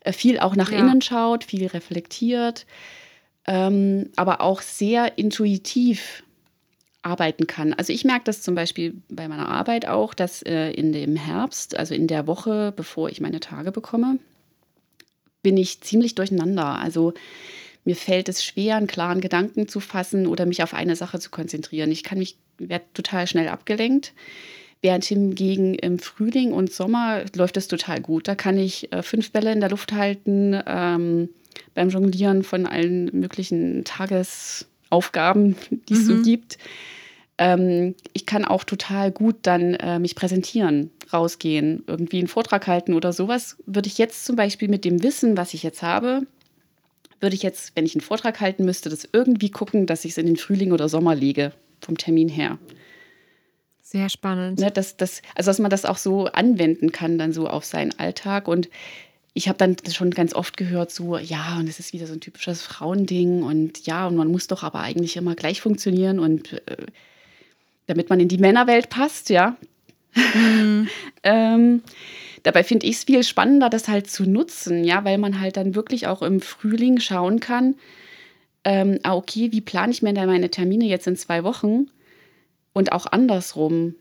äh, viel auch nach ja. innen schaut, viel reflektiert, ähm, aber auch sehr intuitiv arbeiten kann. Also ich merke das zum Beispiel bei meiner Arbeit auch, dass äh, in dem Herbst, also in der Woche, bevor ich meine Tage bekomme, bin ich ziemlich durcheinander. Also mir fällt es schwer, einen klaren Gedanken zu fassen oder mich auf eine Sache zu konzentrieren. Ich kann mich, werde total schnell abgelenkt. Während hingegen im Frühling und Sommer läuft es total gut. Da kann ich äh, fünf Bälle in der Luft halten, ähm, beim Jonglieren von allen möglichen Tagesaufgaben, die es mhm. so gibt. Ähm, ich kann auch total gut dann äh, mich präsentieren, rausgehen, irgendwie einen Vortrag halten oder sowas. Würde ich jetzt zum Beispiel mit dem Wissen, was ich jetzt habe, würde ich jetzt, wenn ich einen Vortrag halten müsste, das irgendwie gucken, dass ich es in den Frühling oder Sommer lege, vom Termin her. Sehr spannend. Ne, dass, dass, also, dass man das auch so anwenden kann, dann so auf seinen Alltag. Und ich habe dann schon ganz oft gehört, so, ja, und es ist wieder so ein typisches Frauending und ja, und man muss doch aber eigentlich immer gleich funktionieren und äh, damit man in die Männerwelt passt, ja. Mhm. ähm, dabei finde ich es viel spannender, das halt zu nutzen, ja, weil man halt dann wirklich auch im Frühling schauen kann, ähm, ah, okay, wie plane ich mir denn meine Termine jetzt in zwei Wochen und auch andersrum.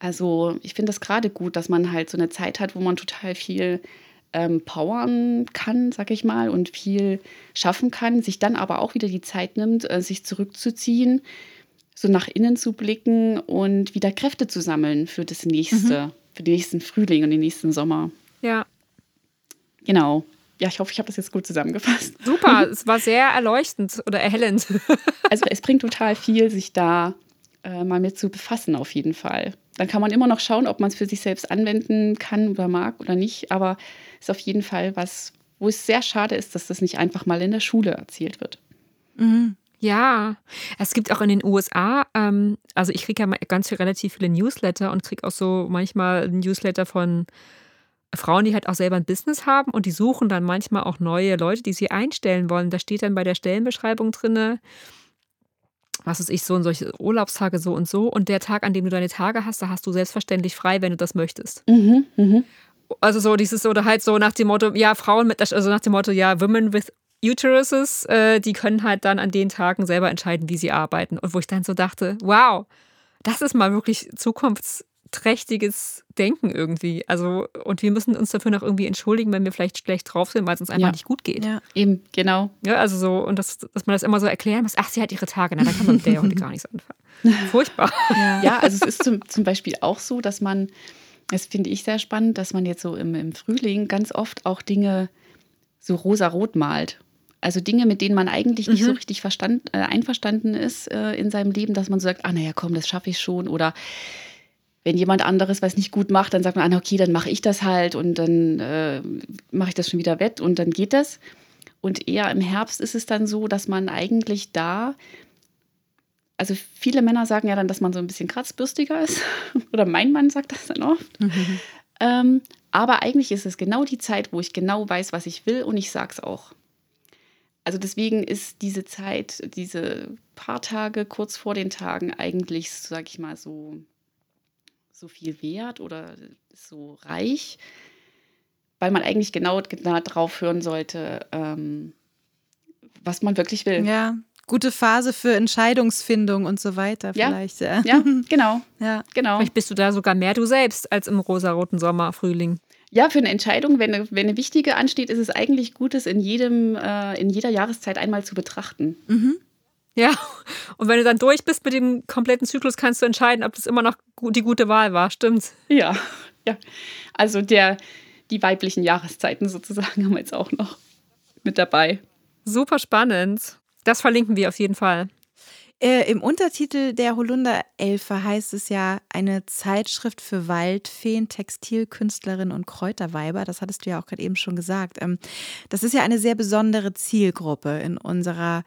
Also ich finde das gerade gut, dass man halt so eine Zeit hat, wo man total viel ähm, powern kann, sag ich mal, und viel schaffen kann, sich dann aber auch wieder die Zeit nimmt, äh, sich zurückzuziehen, so nach innen zu blicken und wieder Kräfte zu sammeln für das nächste, mhm. für den nächsten Frühling und den nächsten Sommer. Ja. Genau. Ja, ich hoffe, ich habe das jetzt gut zusammengefasst. Super, es war sehr erleuchtend oder erhellend. also es bringt total viel, sich da äh, mal mit zu befassen, auf jeden Fall. Dann kann man immer noch schauen, ob man es für sich selbst anwenden kann oder mag oder nicht. Aber es ist auf jeden Fall was, wo es sehr schade ist, dass das nicht einfach mal in der Schule erzählt wird. Mhm. Ja, es gibt auch in den USA, ähm, also ich kriege ja ganz viel, relativ viele Newsletter und kriege auch so manchmal Newsletter von Frauen, die halt auch selber ein Business haben und die suchen dann manchmal auch neue Leute, die sie einstellen wollen. Da steht dann bei der Stellenbeschreibung drinne, was ist ich, so und solche Urlaubstage so und so. Und der Tag, an dem du deine Tage hast, da hast du selbstverständlich frei, wenn du das möchtest. Mhm, mh. Also so dieses oder halt so nach dem Motto, ja, Frauen mit, also nach dem Motto, ja, Women with Uteruses, äh, die können halt dann an den Tagen selber entscheiden, wie sie arbeiten. Und wo ich dann so dachte, wow, das ist mal wirklich zukunftsträchtiges Denken irgendwie. Also, und wir müssen uns dafür noch irgendwie entschuldigen, wenn wir vielleicht schlecht drauf sind, weil es uns einfach ja. nicht gut geht. Ja, eben, genau. Ja, also so, und das, dass man das immer so erklären muss, ach, sie hat ihre Tage, na, da kann man mit der ja heute gar nichts anfangen. Furchtbar. Ja. ja, also es ist zum, zum Beispiel auch so, dass man, das finde ich sehr spannend, dass man jetzt so im, im Frühling ganz oft auch Dinge so rosa-rot malt. Also Dinge, mit denen man eigentlich nicht mhm. so richtig verstand, äh, einverstanden ist äh, in seinem Leben, dass man so sagt, ah naja, komm, das schaffe ich schon. Oder wenn jemand anderes was nicht gut macht, dann sagt man, ah, okay, dann mache ich das halt und dann äh, mache ich das schon wieder wett und dann geht das. Und eher im Herbst ist es dann so, dass man eigentlich da, also viele Männer sagen ja dann, dass man so ein bisschen kratzbürstiger ist. Oder mein Mann sagt das dann oft. Mhm. Ähm, aber eigentlich ist es genau die Zeit, wo ich genau weiß, was ich will und ich sage es auch. Also deswegen ist diese Zeit, diese paar Tage kurz vor den Tagen eigentlich, sag ich mal, so, so viel wert oder so reich, weil man eigentlich genau, genau drauf hören sollte, ähm, was man wirklich will. Ja, gute Phase für Entscheidungsfindung und so weiter ja, vielleicht. Ja, ja genau. ja. genau. Vielleicht bist du da sogar mehr du selbst als im rosaroten Sommer, Frühling. Ja, für eine Entscheidung, wenn eine, wenn eine wichtige ansteht, ist es eigentlich gut, es in, jedem, äh, in jeder Jahreszeit einmal zu betrachten. Mhm. Ja, und wenn du dann durch bist mit dem kompletten Zyklus, kannst du entscheiden, ob das immer noch die gute Wahl war. Stimmt's? Ja, ja. Also der, die weiblichen Jahreszeiten sozusagen haben wir jetzt auch noch mit dabei. Super spannend. Das verlinken wir auf jeden Fall. Äh, Im Untertitel der Holunder-Elfe heißt es ja eine Zeitschrift für Waldfeen, Textilkünstlerinnen und Kräuterweiber. Das hattest du ja auch gerade eben schon gesagt. Ähm, das ist ja eine sehr besondere Zielgruppe in unserer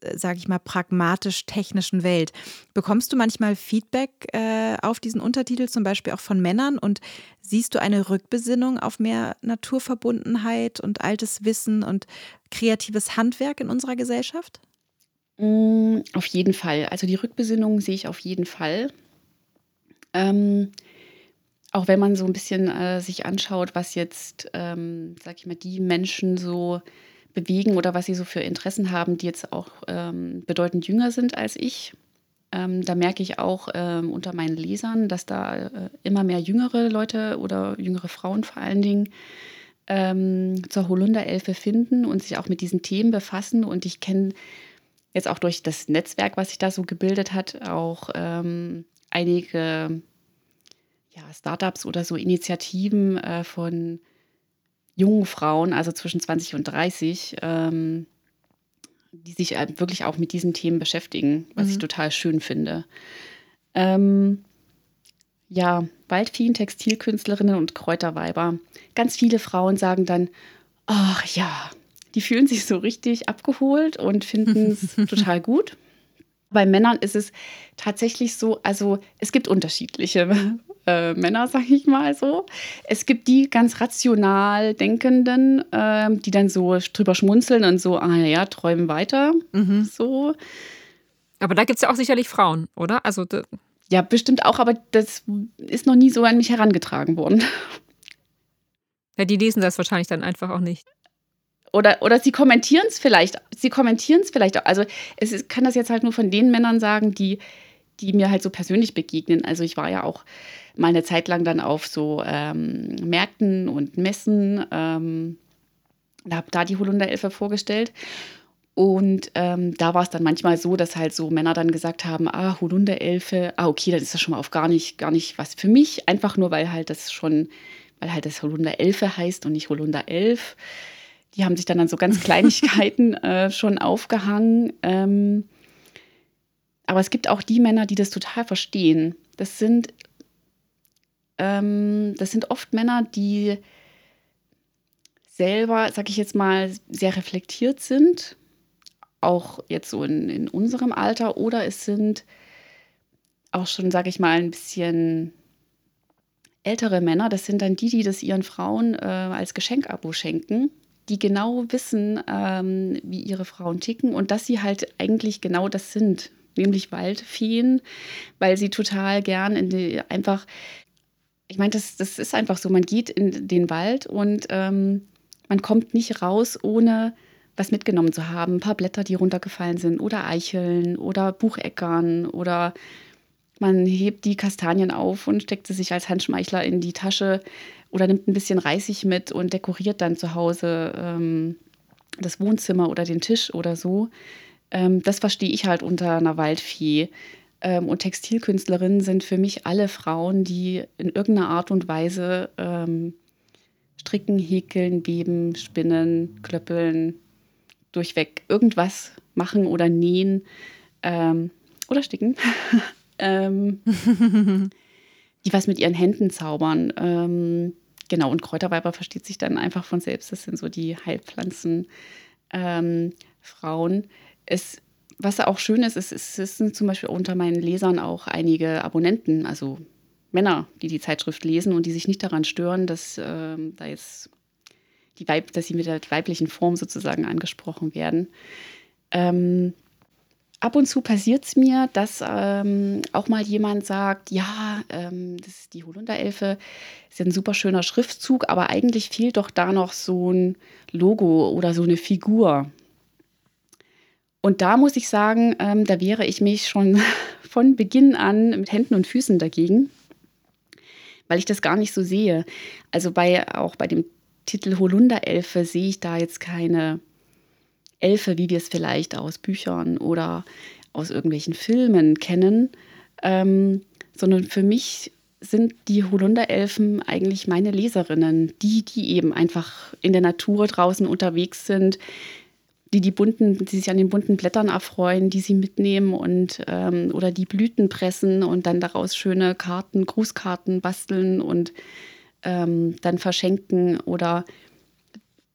äh, sage ich mal, pragmatisch-technischen Welt. Bekommst du manchmal Feedback äh, auf diesen Untertitel, zum Beispiel auch von Männern? Und siehst du eine Rückbesinnung auf mehr Naturverbundenheit und altes Wissen und kreatives Handwerk in unserer Gesellschaft? Mm, auf jeden Fall. Also die Rückbesinnung sehe ich auf jeden Fall. Ähm, auch wenn man so ein bisschen äh, sich anschaut, was jetzt, ähm, sag ich mal, die Menschen so bewegen oder was sie so für Interessen haben, die jetzt auch ähm, bedeutend jünger sind als ich. Ähm, da merke ich auch ähm, unter meinen Lesern, dass da äh, immer mehr jüngere Leute oder jüngere Frauen vor allen Dingen ähm, zur Holunderelfe finden und sich auch mit diesen Themen befassen. Und ich kenne jetzt auch durch das Netzwerk, was sich da so gebildet hat, auch ähm, einige ja, Startups oder so Initiativen äh, von jungen Frauen, also zwischen 20 und 30, ähm, die sich äh, wirklich auch mit diesen Themen beschäftigen, was mhm. ich total schön finde. Ähm, ja, Waldviehen, Textilkünstlerinnen und Kräuterweiber. Ganz viele Frauen sagen dann, ach ja, die fühlen sich so richtig abgeholt und finden es total gut. Bei Männern ist es tatsächlich so, also es gibt unterschiedliche äh, Männer, sag ich mal so. Es gibt die ganz rational Denkenden, äh, die dann so drüber schmunzeln und so, ah ja, träumen weiter. Mhm. So. Aber da gibt es ja auch sicherlich Frauen, oder? Also ja, bestimmt auch, aber das ist noch nie so an mich herangetragen worden. Ja, die lesen das wahrscheinlich dann einfach auch nicht. Oder, oder sie kommentieren es vielleicht. Sie kommentieren es vielleicht auch. Also es ist, kann das jetzt halt nur von den Männern sagen, die, die mir halt so persönlich begegnen. Also ich war ja auch mal eine Zeit lang dann auf so ähm, Märkten und Messen. Ähm, habe da die Holunderelfe vorgestellt. Und ähm, da war es dann manchmal so, dass halt so Männer dann gesagt haben, ah, Holunderelfe, ah, okay, das ist ja schon mal auf gar nicht, gar nicht was für mich. Einfach nur, weil halt das schon, weil halt das Holunderelfe heißt und nicht Holunderelf. Die haben sich dann an so ganz Kleinigkeiten äh, schon aufgehangen. Ähm, aber es gibt auch die Männer, die das total verstehen. Das sind, ähm, das sind oft Männer, die selber, sag ich jetzt mal, sehr reflektiert sind auch jetzt so in, in unserem Alter oder es sind auch schon, sage ich mal, ein bisschen ältere Männer. Das sind dann die, die das ihren Frauen äh, als Geschenkabo schenken, die genau wissen, ähm, wie ihre Frauen ticken und dass sie halt eigentlich genau das sind, nämlich Waldfeen, weil sie total gern in die einfach, ich meine, das, das ist einfach so, man geht in den Wald und ähm, man kommt nicht raus, ohne was mitgenommen zu haben. Ein paar Blätter, die runtergefallen sind oder Eicheln oder Bucheckern oder man hebt die Kastanien auf und steckt sie sich als Handschmeichler in die Tasche oder nimmt ein bisschen Reisig mit und dekoriert dann zu Hause ähm, das Wohnzimmer oder den Tisch oder so. Ähm, das verstehe ich halt unter einer Waldfee. Ähm, und Textilkünstlerinnen sind für mich alle Frauen, die in irgendeiner Art und Weise ähm, stricken, häkeln, weben, spinnen, klöppeln, durchweg irgendwas machen oder nähen ähm, oder sticken, ähm, die was mit ihren Händen zaubern. Ähm, genau, und Kräuterweiber versteht sich dann einfach von selbst. Das sind so die Heilpflanzen. Ähm. Es, was auch schön ist, ist, ist, es sind zum Beispiel unter meinen Lesern auch einige Abonnenten, also Männer, die die Zeitschrift lesen und die sich nicht daran stören, dass ähm, da jetzt die Weib, dass sie mit der weiblichen Form sozusagen angesprochen werden. Ähm, ab und zu passiert es mir, dass ähm, auch mal jemand sagt, ja, ähm, das ist die Holunderelfe, ist ja ein super schöner Schriftzug, aber eigentlich fehlt doch da noch so ein Logo oder so eine Figur. Und da muss ich sagen, ähm, da wehre ich mich schon von Beginn an mit Händen und Füßen dagegen, weil ich das gar nicht so sehe. Also bei, auch bei dem Titel Holunderelfe sehe ich da jetzt keine Elfe, wie wir es vielleicht aus Büchern oder aus irgendwelchen Filmen kennen, ähm, sondern für mich sind die Holunderelfen eigentlich meine Leserinnen, die, die eben einfach in der Natur draußen unterwegs sind, die die bunten, die sich an den bunten Blättern erfreuen, die sie mitnehmen und ähm, oder die Blüten pressen und dann daraus schöne Karten, Grußkarten basteln und ähm, dann verschenken oder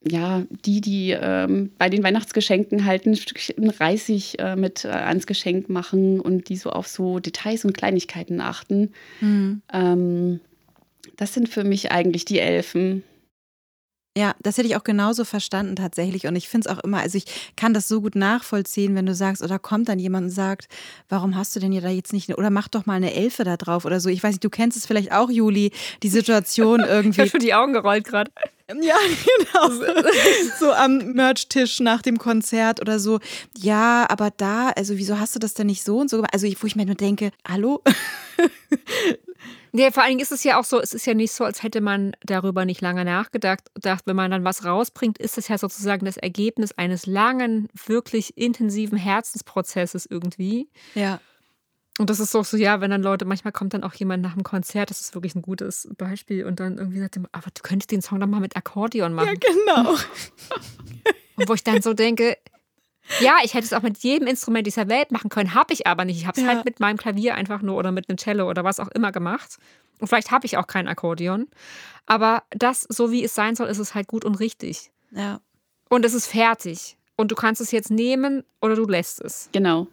ja, die, die ähm, bei den Weihnachtsgeschenken halt ein Stückchen Reisig äh, mit äh, ans Geschenk machen und die so auf so Details und Kleinigkeiten achten. Mhm. Ähm, das sind für mich eigentlich die Elfen. Ja, das hätte ich auch genauso verstanden tatsächlich. Und ich finde es auch immer, also ich kann das so gut nachvollziehen, wenn du sagst, oder kommt dann jemand und sagt, warum hast du denn hier da jetzt nicht, eine, oder mach doch mal eine Elfe da drauf oder so. Ich weiß nicht, du kennst es vielleicht auch, Juli, die Situation irgendwie. ich habe schon die Augen gerollt gerade. Ja, genau. so am Merch-Tisch nach dem Konzert oder so. Ja, aber da, also wieso hast du das denn nicht so und so gemacht? Also, wo ich mir nur denke, hallo? Nee, vor allen Dingen ist es ja auch so, es ist ja nicht so, als hätte man darüber nicht lange nachgedacht. Dacht, wenn man dann was rausbringt, ist es ja sozusagen das Ergebnis eines langen, wirklich intensiven Herzensprozesses irgendwie. Ja. Und das ist auch so, ja, wenn dann Leute, manchmal kommt dann auch jemand nach dem Konzert, das ist wirklich ein gutes Beispiel, und dann irgendwie sagt, aber du könntest den Song doch mal mit Akkordeon machen. Ja, genau. und wo ich dann so denke, ja, ich hätte es auch mit jedem Instrument dieser Welt machen können, habe ich aber nicht. Ich habe es ja. halt mit meinem Klavier einfach nur oder mit einem Cello oder was auch immer gemacht. Und vielleicht habe ich auch kein Akkordeon. Aber das, so wie es sein soll, ist es halt gut und richtig. Ja. Und es ist fertig. Und du kannst es jetzt nehmen oder du lässt es. Genau.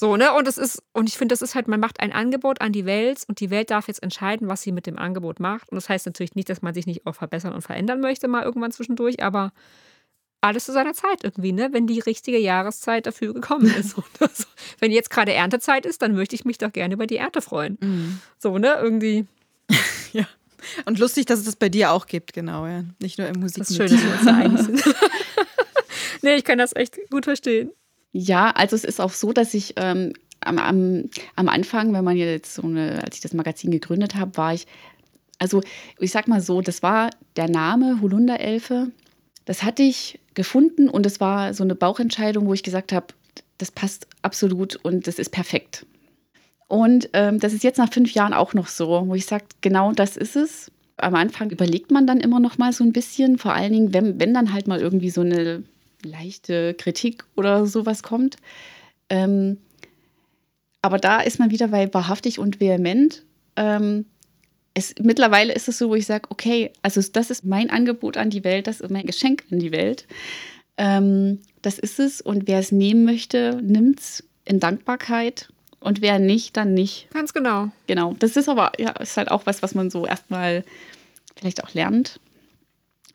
So, ne? Und es ist, und ich finde, das ist halt, man macht ein Angebot an die Welt und die Welt darf jetzt entscheiden, was sie mit dem Angebot macht. Und das heißt natürlich nicht, dass man sich nicht auch verbessern und verändern möchte, mal irgendwann zwischendurch, aber alles zu seiner Zeit irgendwie, ne? Wenn die richtige Jahreszeit dafür gekommen ist. also, wenn jetzt gerade Erntezeit ist, dann möchte ich mich doch gerne über die Ernte freuen. Mhm. So, ne? Irgendwie. ja. Und lustig, dass es das bei dir auch gibt, genau, ja. Nicht nur im Musik. Das ist schön, dass wir uns da einig sind. nee, ich kann das echt gut verstehen. Ja, also es ist auch so, dass ich ähm, am, am, am Anfang, wenn man jetzt so eine, als ich das Magazin gegründet habe, war ich, also ich sag mal so, das war der Name Holunderelfe, das hatte ich gefunden und es war so eine Bauchentscheidung, wo ich gesagt habe, das passt absolut und das ist perfekt. Und ähm, das ist jetzt nach fünf Jahren auch noch so, wo ich sage, genau das ist es. Am Anfang überlegt man dann immer noch mal so ein bisschen, vor allen Dingen, wenn, wenn dann halt mal irgendwie so eine leichte Kritik oder sowas kommt. Ähm, aber da ist man wieder bei wahrhaftig und vehement. Ähm, es, mittlerweile ist es so, wo ich sage, okay, also das ist mein Angebot an die Welt, das ist mein Geschenk an die Welt. Ähm, das ist es und wer es nehmen möchte, nimmt es in Dankbarkeit und wer nicht, dann nicht. Ganz genau. Genau. Das ist aber, ja, ist halt auch was, was man so erstmal vielleicht auch lernt.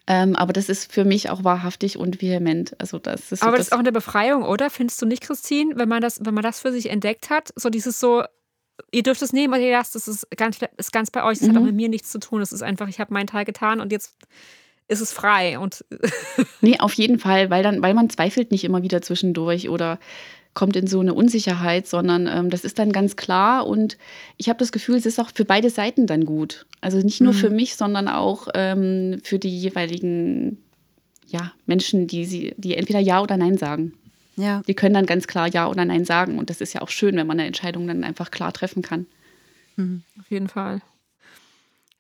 Ähm, aber das ist für mich auch wahrhaftig und vehement. Also das ist so aber das ist auch eine Befreiung, oder? Findest du nicht, Christine, wenn man das, wenn man das für sich entdeckt hat? So dieses so, ihr dürft es nehmen, was ihr lasst, das ist ganz, ist ganz bei euch. Das mhm. hat auch mhm. mit mir nichts zu tun. Es ist einfach, ich habe meinen Teil getan und jetzt ist es frei. Und nee, auf jeden Fall, weil dann, weil man zweifelt nicht immer wieder zwischendurch oder kommt in so eine Unsicherheit, sondern ähm, das ist dann ganz klar und ich habe das Gefühl, es ist auch für beide Seiten dann gut. Also nicht nur mhm. für mich, sondern auch ähm, für die jeweiligen ja, Menschen, die, sie, die entweder Ja oder Nein sagen. Ja. Die können dann ganz klar Ja oder Nein sagen und das ist ja auch schön, wenn man eine Entscheidung dann einfach klar treffen kann. Mhm. Auf jeden Fall.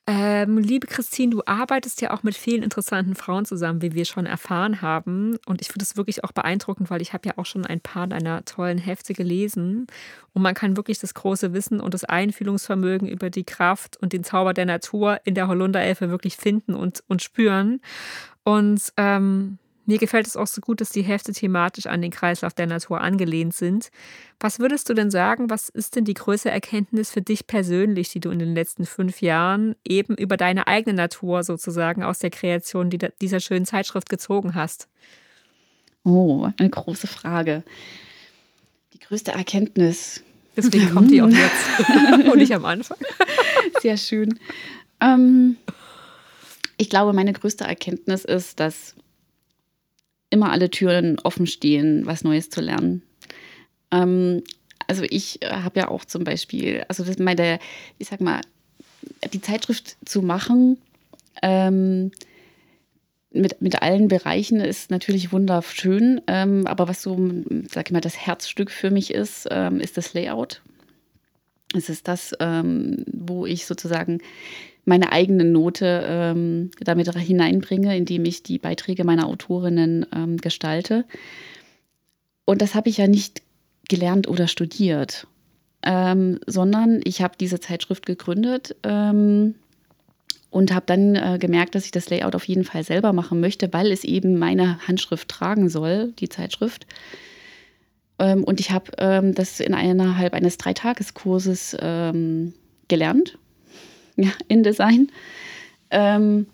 Ähm, liebe Christine, du arbeitest ja auch mit vielen interessanten Frauen zusammen, wie wir schon erfahren haben. Und ich finde es wirklich auch beeindruckend, weil ich habe ja auch schon ein paar deiner tollen Hefte gelesen. Und man kann wirklich das große Wissen und das Einfühlungsvermögen über die Kraft und den Zauber der Natur in der Holunderelfe wirklich finden und, und spüren. Und ähm, mir gefällt es auch so gut, dass die Hefte thematisch an den Kreislauf der Natur angelehnt sind. Was würdest du denn sagen, was ist denn die größte Erkenntnis für dich persönlich, die du in den letzten fünf Jahren eben über deine eigene Natur sozusagen aus der Kreation dieser schönen Zeitschrift gezogen hast? Oh, eine große Frage. Die größte Erkenntnis. Deswegen kommt die auch jetzt und nicht am Anfang. Sehr schön. Ähm, ich glaube, meine größte Erkenntnis ist, dass immer alle Türen offen stehen, was Neues zu lernen. Ähm, also ich äh, habe ja auch zum Beispiel, also das meine, ich sag mal, die Zeitschrift zu machen ähm, mit, mit allen Bereichen ist natürlich wunderschön, ähm, aber was so, sag ich mal, das Herzstück für mich ist, ähm, ist das Layout. Es ist das, ähm, wo ich sozusagen meine eigene Note ähm, damit hineinbringe, indem ich die Beiträge meiner Autorinnen ähm, gestalte. Und das habe ich ja nicht gelernt oder studiert, ähm, sondern ich habe diese Zeitschrift gegründet ähm, und habe dann äh, gemerkt, dass ich das Layout auf jeden Fall selber machen möchte, weil es eben meine Handschrift tragen soll, die Zeitschrift. Ähm, und ich habe ähm, das innerhalb eines Dreitageskurses gelernt ja, InDesign. Ähm,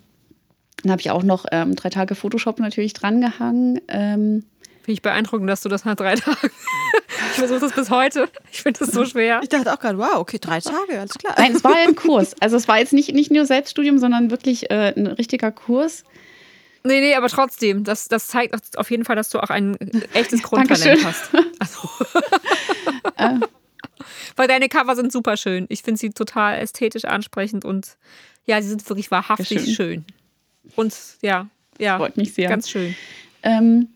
dann habe ich auch noch ähm, drei Tage Photoshop natürlich drangehangen. Ähm, Finde ich beeindruckend, dass du das nach drei Tagen. ich versuche das bis heute. Ich finde das so schwer. Ich dachte auch gerade, wow, okay, drei Tage, alles klar. Nein, es war ein Kurs. Also es war jetzt nicht, nicht nur Selbststudium, sondern wirklich äh, ein richtiger Kurs. Nee, nee, aber trotzdem, das, das zeigt auf jeden Fall, dass du auch ein echtes Grundtalent hast. Also. äh, weil deine Cover sind super schön. Ich finde sie total ästhetisch ansprechend und ja, sie sind wirklich wahrhaftig schön. schön. Und ja, ja. Freut mich sehr. Ganz schön. Ähm,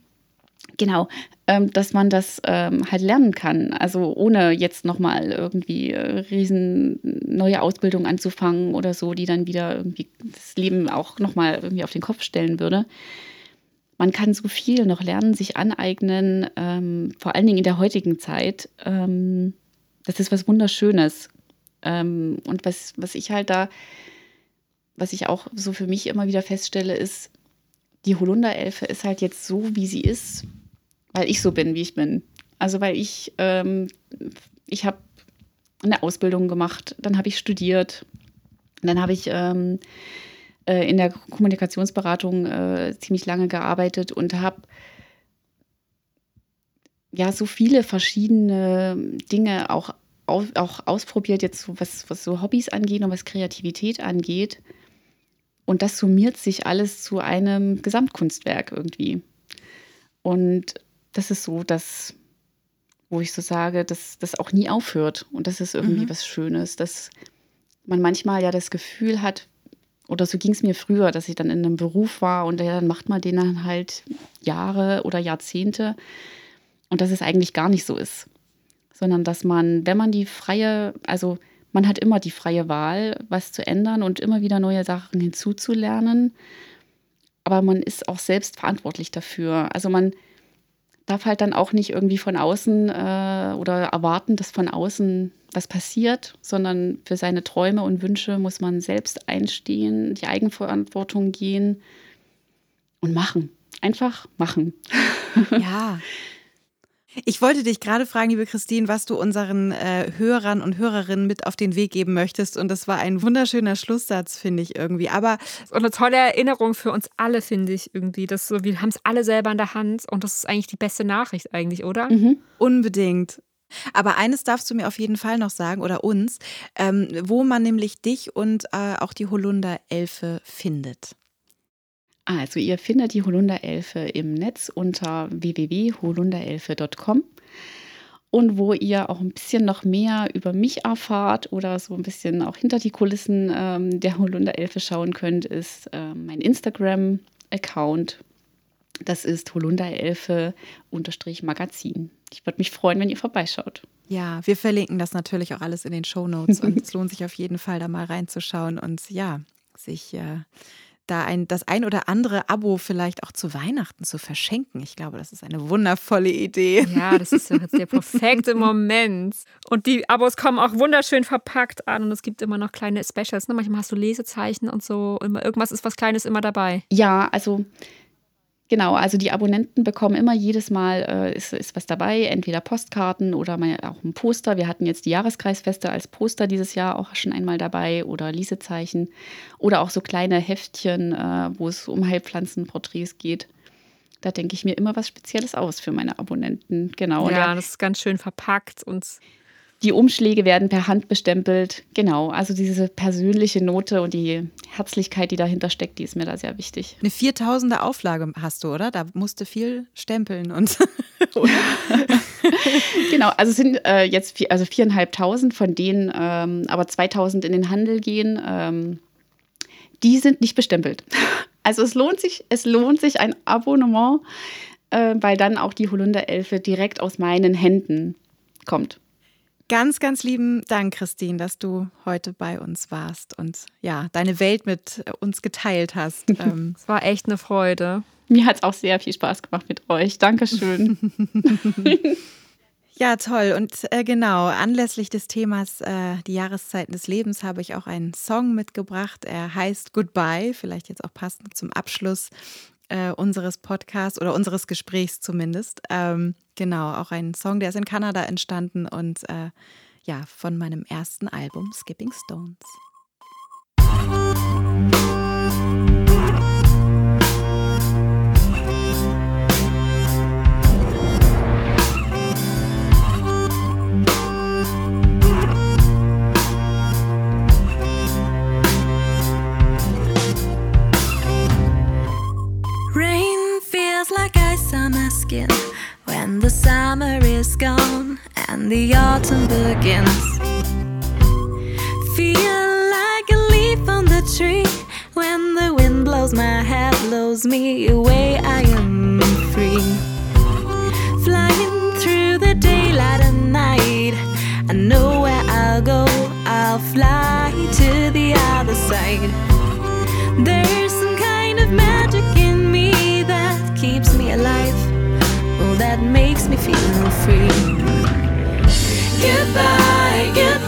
genau, ähm, dass man das ähm, halt lernen kann. Also ohne jetzt nochmal irgendwie äh, riesen neue Ausbildung anzufangen oder so, die dann wieder irgendwie das Leben auch nochmal irgendwie auf den Kopf stellen würde. Man kann so viel noch lernen, sich aneignen, ähm, vor allen Dingen in der heutigen Zeit. Ähm, das ist was Wunderschönes. Ähm, und was, was ich halt da, was ich auch so für mich immer wieder feststelle, ist, die Holunderelfe ist halt jetzt so, wie sie ist, weil ich so bin, wie ich bin. Also weil ich, ähm, ich habe eine Ausbildung gemacht, dann habe ich studiert, dann habe ich ähm, äh, in der Kommunikationsberatung äh, ziemlich lange gearbeitet und habe ja so viele verschiedene Dinge auch, auch, ausprobiert, jetzt so was, was so Hobbys angeht und was Kreativität angeht. Und das summiert sich alles zu einem Gesamtkunstwerk irgendwie. Und das ist so, dass, wo ich so sage, dass das auch nie aufhört. Und das ist irgendwie mhm. was Schönes, dass man manchmal ja das Gefühl hat, oder so ging es mir früher, dass ich dann in einem Beruf war und ja, dann macht man den dann halt Jahre oder Jahrzehnte und dass es eigentlich gar nicht so ist, sondern dass man, wenn man die freie, also man hat immer die freie Wahl, was zu ändern und immer wieder neue Sachen hinzuzulernen, aber man ist auch selbst verantwortlich dafür. Also man darf halt dann auch nicht irgendwie von außen äh, oder erwarten, dass von außen was passiert, sondern für seine Träume und Wünsche muss man selbst einstehen, die Eigenverantwortung gehen und machen. Einfach machen. Ja, ich wollte dich gerade fragen, liebe Christine, was du unseren äh, Hörern und Hörerinnen mit auf den Weg geben möchtest. Und das war ein wunderschöner Schlusssatz, finde ich irgendwie. Aber und eine tolle Erinnerung für uns alle, finde ich irgendwie. Das so, wir haben es alle selber in der Hand und das ist eigentlich die beste Nachricht eigentlich, oder? Mhm. Unbedingt. Aber eines darfst du mir auf jeden Fall noch sagen oder uns, ähm, wo man nämlich dich und äh, auch die Holunder-Elfe findet. Also ihr findet die Holunderelfe im Netz unter www.holunderelfe.com und wo ihr auch ein bisschen noch mehr über mich erfahrt oder so ein bisschen auch hinter die Kulissen ähm, der Holunderelfe schauen könnt, ist äh, mein Instagram-Account. Das ist holunderelfe-magazin. Ich würde mich freuen, wenn ihr vorbeischaut. Ja, wir verlinken das natürlich auch alles in den Show Notes und es lohnt sich auf jeden Fall, da mal reinzuschauen und ja, sich äh, da ein, das ein oder andere Abo vielleicht auch zu Weihnachten zu verschenken. Ich glaube, das ist eine wundervolle Idee. Ja, das ist jetzt der perfekte Moment. Und die Abos kommen auch wunderschön verpackt an und es gibt immer noch kleine Specials. Ne? Manchmal hast du Lesezeichen und so. Immer, irgendwas ist was Kleines immer dabei. Ja, also Genau, also die Abonnenten bekommen immer jedes Mal, äh, ist, ist was dabei, entweder Postkarten oder mal auch ein Poster. Wir hatten jetzt die Jahreskreisfeste als Poster dieses Jahr auch schon einmal dabei oder Lesezeichen oder auch so kleine Heftchen, äh, wo es um Heilpflanzenporträts geht. Da denke ich mir immer was Spezielles aus für meine Abonnenten. Genau. Ja, das ist ganz schön verpackt und die Umschläge werden per Hand bestempelt. Genau, also diese persönliche Note und die Herzlichkeit, die dahinter steckt, die ist mir da sehr wichtig. Eine 4000er Auflage hast du, oder? Da musste viel stempeln und. genau, also es sind äh, jetzt vier, also viereinhalbtausend, von denen ähm, aber 2000 in den Handel gehen. Ähm, die sind nicht bestempelt. Also es lohnt sich, es lohnt sich ein Abonnement, äh, weil dann auch die Holunderelfe direkt aus meinen Händen kommt. Ganz, ganz lieben Dank, Christine, dass du heute bei uns warst und ja, deine Welt mit uns geteilt hast. Ähm, es war echt eine Freude. Mir hat es auch sehr viel Spaß gemacht mit euch. Dankeschön. Ja, toll. Und äh, genau, anlässlich des Themas äh, die Jahreszeiten des Lebens habe ich auch einen Song mitgebracht. Er heißt Goodbye, vielleicht jetzt auch passend zum Abschluss äh, unseres Podcasts oder unseres Gesprächs zumindest. Ähm, genau, auch ein Song, der ist in Kanada entstanden und äh, ja, von meinem ersten Album Skipping Stones. Skin when the summer is gone and the autumn begins. Feel like a leaf on the tree when the wind blows my hair, blows me away. I am free, flying through the daylight and night. I know where I'll go, I'll fly to the other side. There's some kind of magic that makes me feel free. Goodbye, goodbye,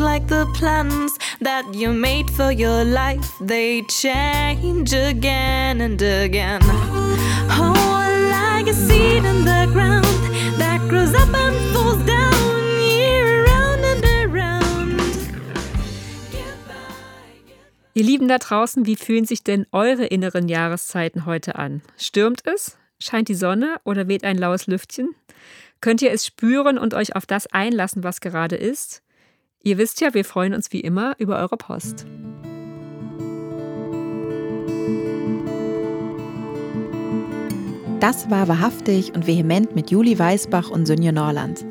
like the plans that you made for your life, they change again and again. Oh, like a seed in the ground that grows up and falls down year round and around. Ihr Lieben da draußen, wie fühlen sich denn eure inneren Jahreszeiten heute an? Stürmt es? Scheint die Sonne oder weht ein laues Lüftchen? Könnt ihr es spüren und euch auf das einlassen, was gerade ist? Ihr wisst ja, wir freuen uns wie immer über eure Post. Das war wahrhaftig und vehement mit Juli Weißbach und Sönje Norland.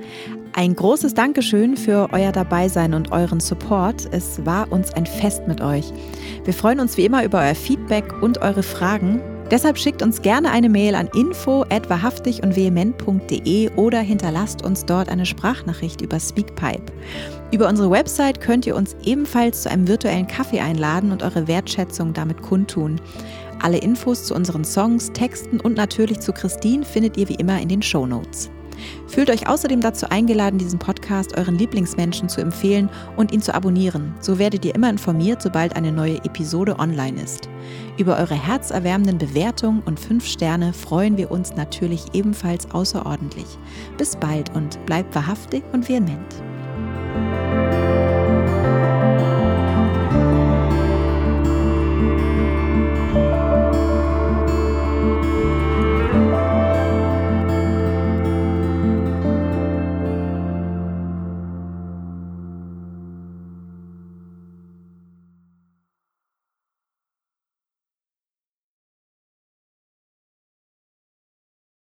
Ein großes Dankeschön für euer Dabeisein und euren Support. Es war uns ein Fest mit euch. Wir freuen uns wie immer über euer Feedback und eure Fragen. Deshalb schickt uns gerne eine Mail an info wahrhaftig und vehement.de oder hinterlasst uns dort eine Sprachnachricht über Speakpipe. Über unsere Website könnt ihr uns ebenfalls zu einem virtuellen Kaffee einladen und eure Wertschätzung damit kundtun. Alle Infos zu unseren Songs, Texten und natürlich zu Christine findet ihr wie immer in den Show Notes. Fühlt euch außerdem dazu eingeladen, diesen Podcast euren Lieblingsmenschen zu empfehlen und ihn zu abonnieren. So werdet ihr immer informiert, sobald eine neue Episode online ist. Über eure herzerwärmenden Bewertungen und 5 Sterne freuen wir uns natürlich ebenfalls außerordentlich. Bis bald und bleibt wahrhaftig und vehement. Bye.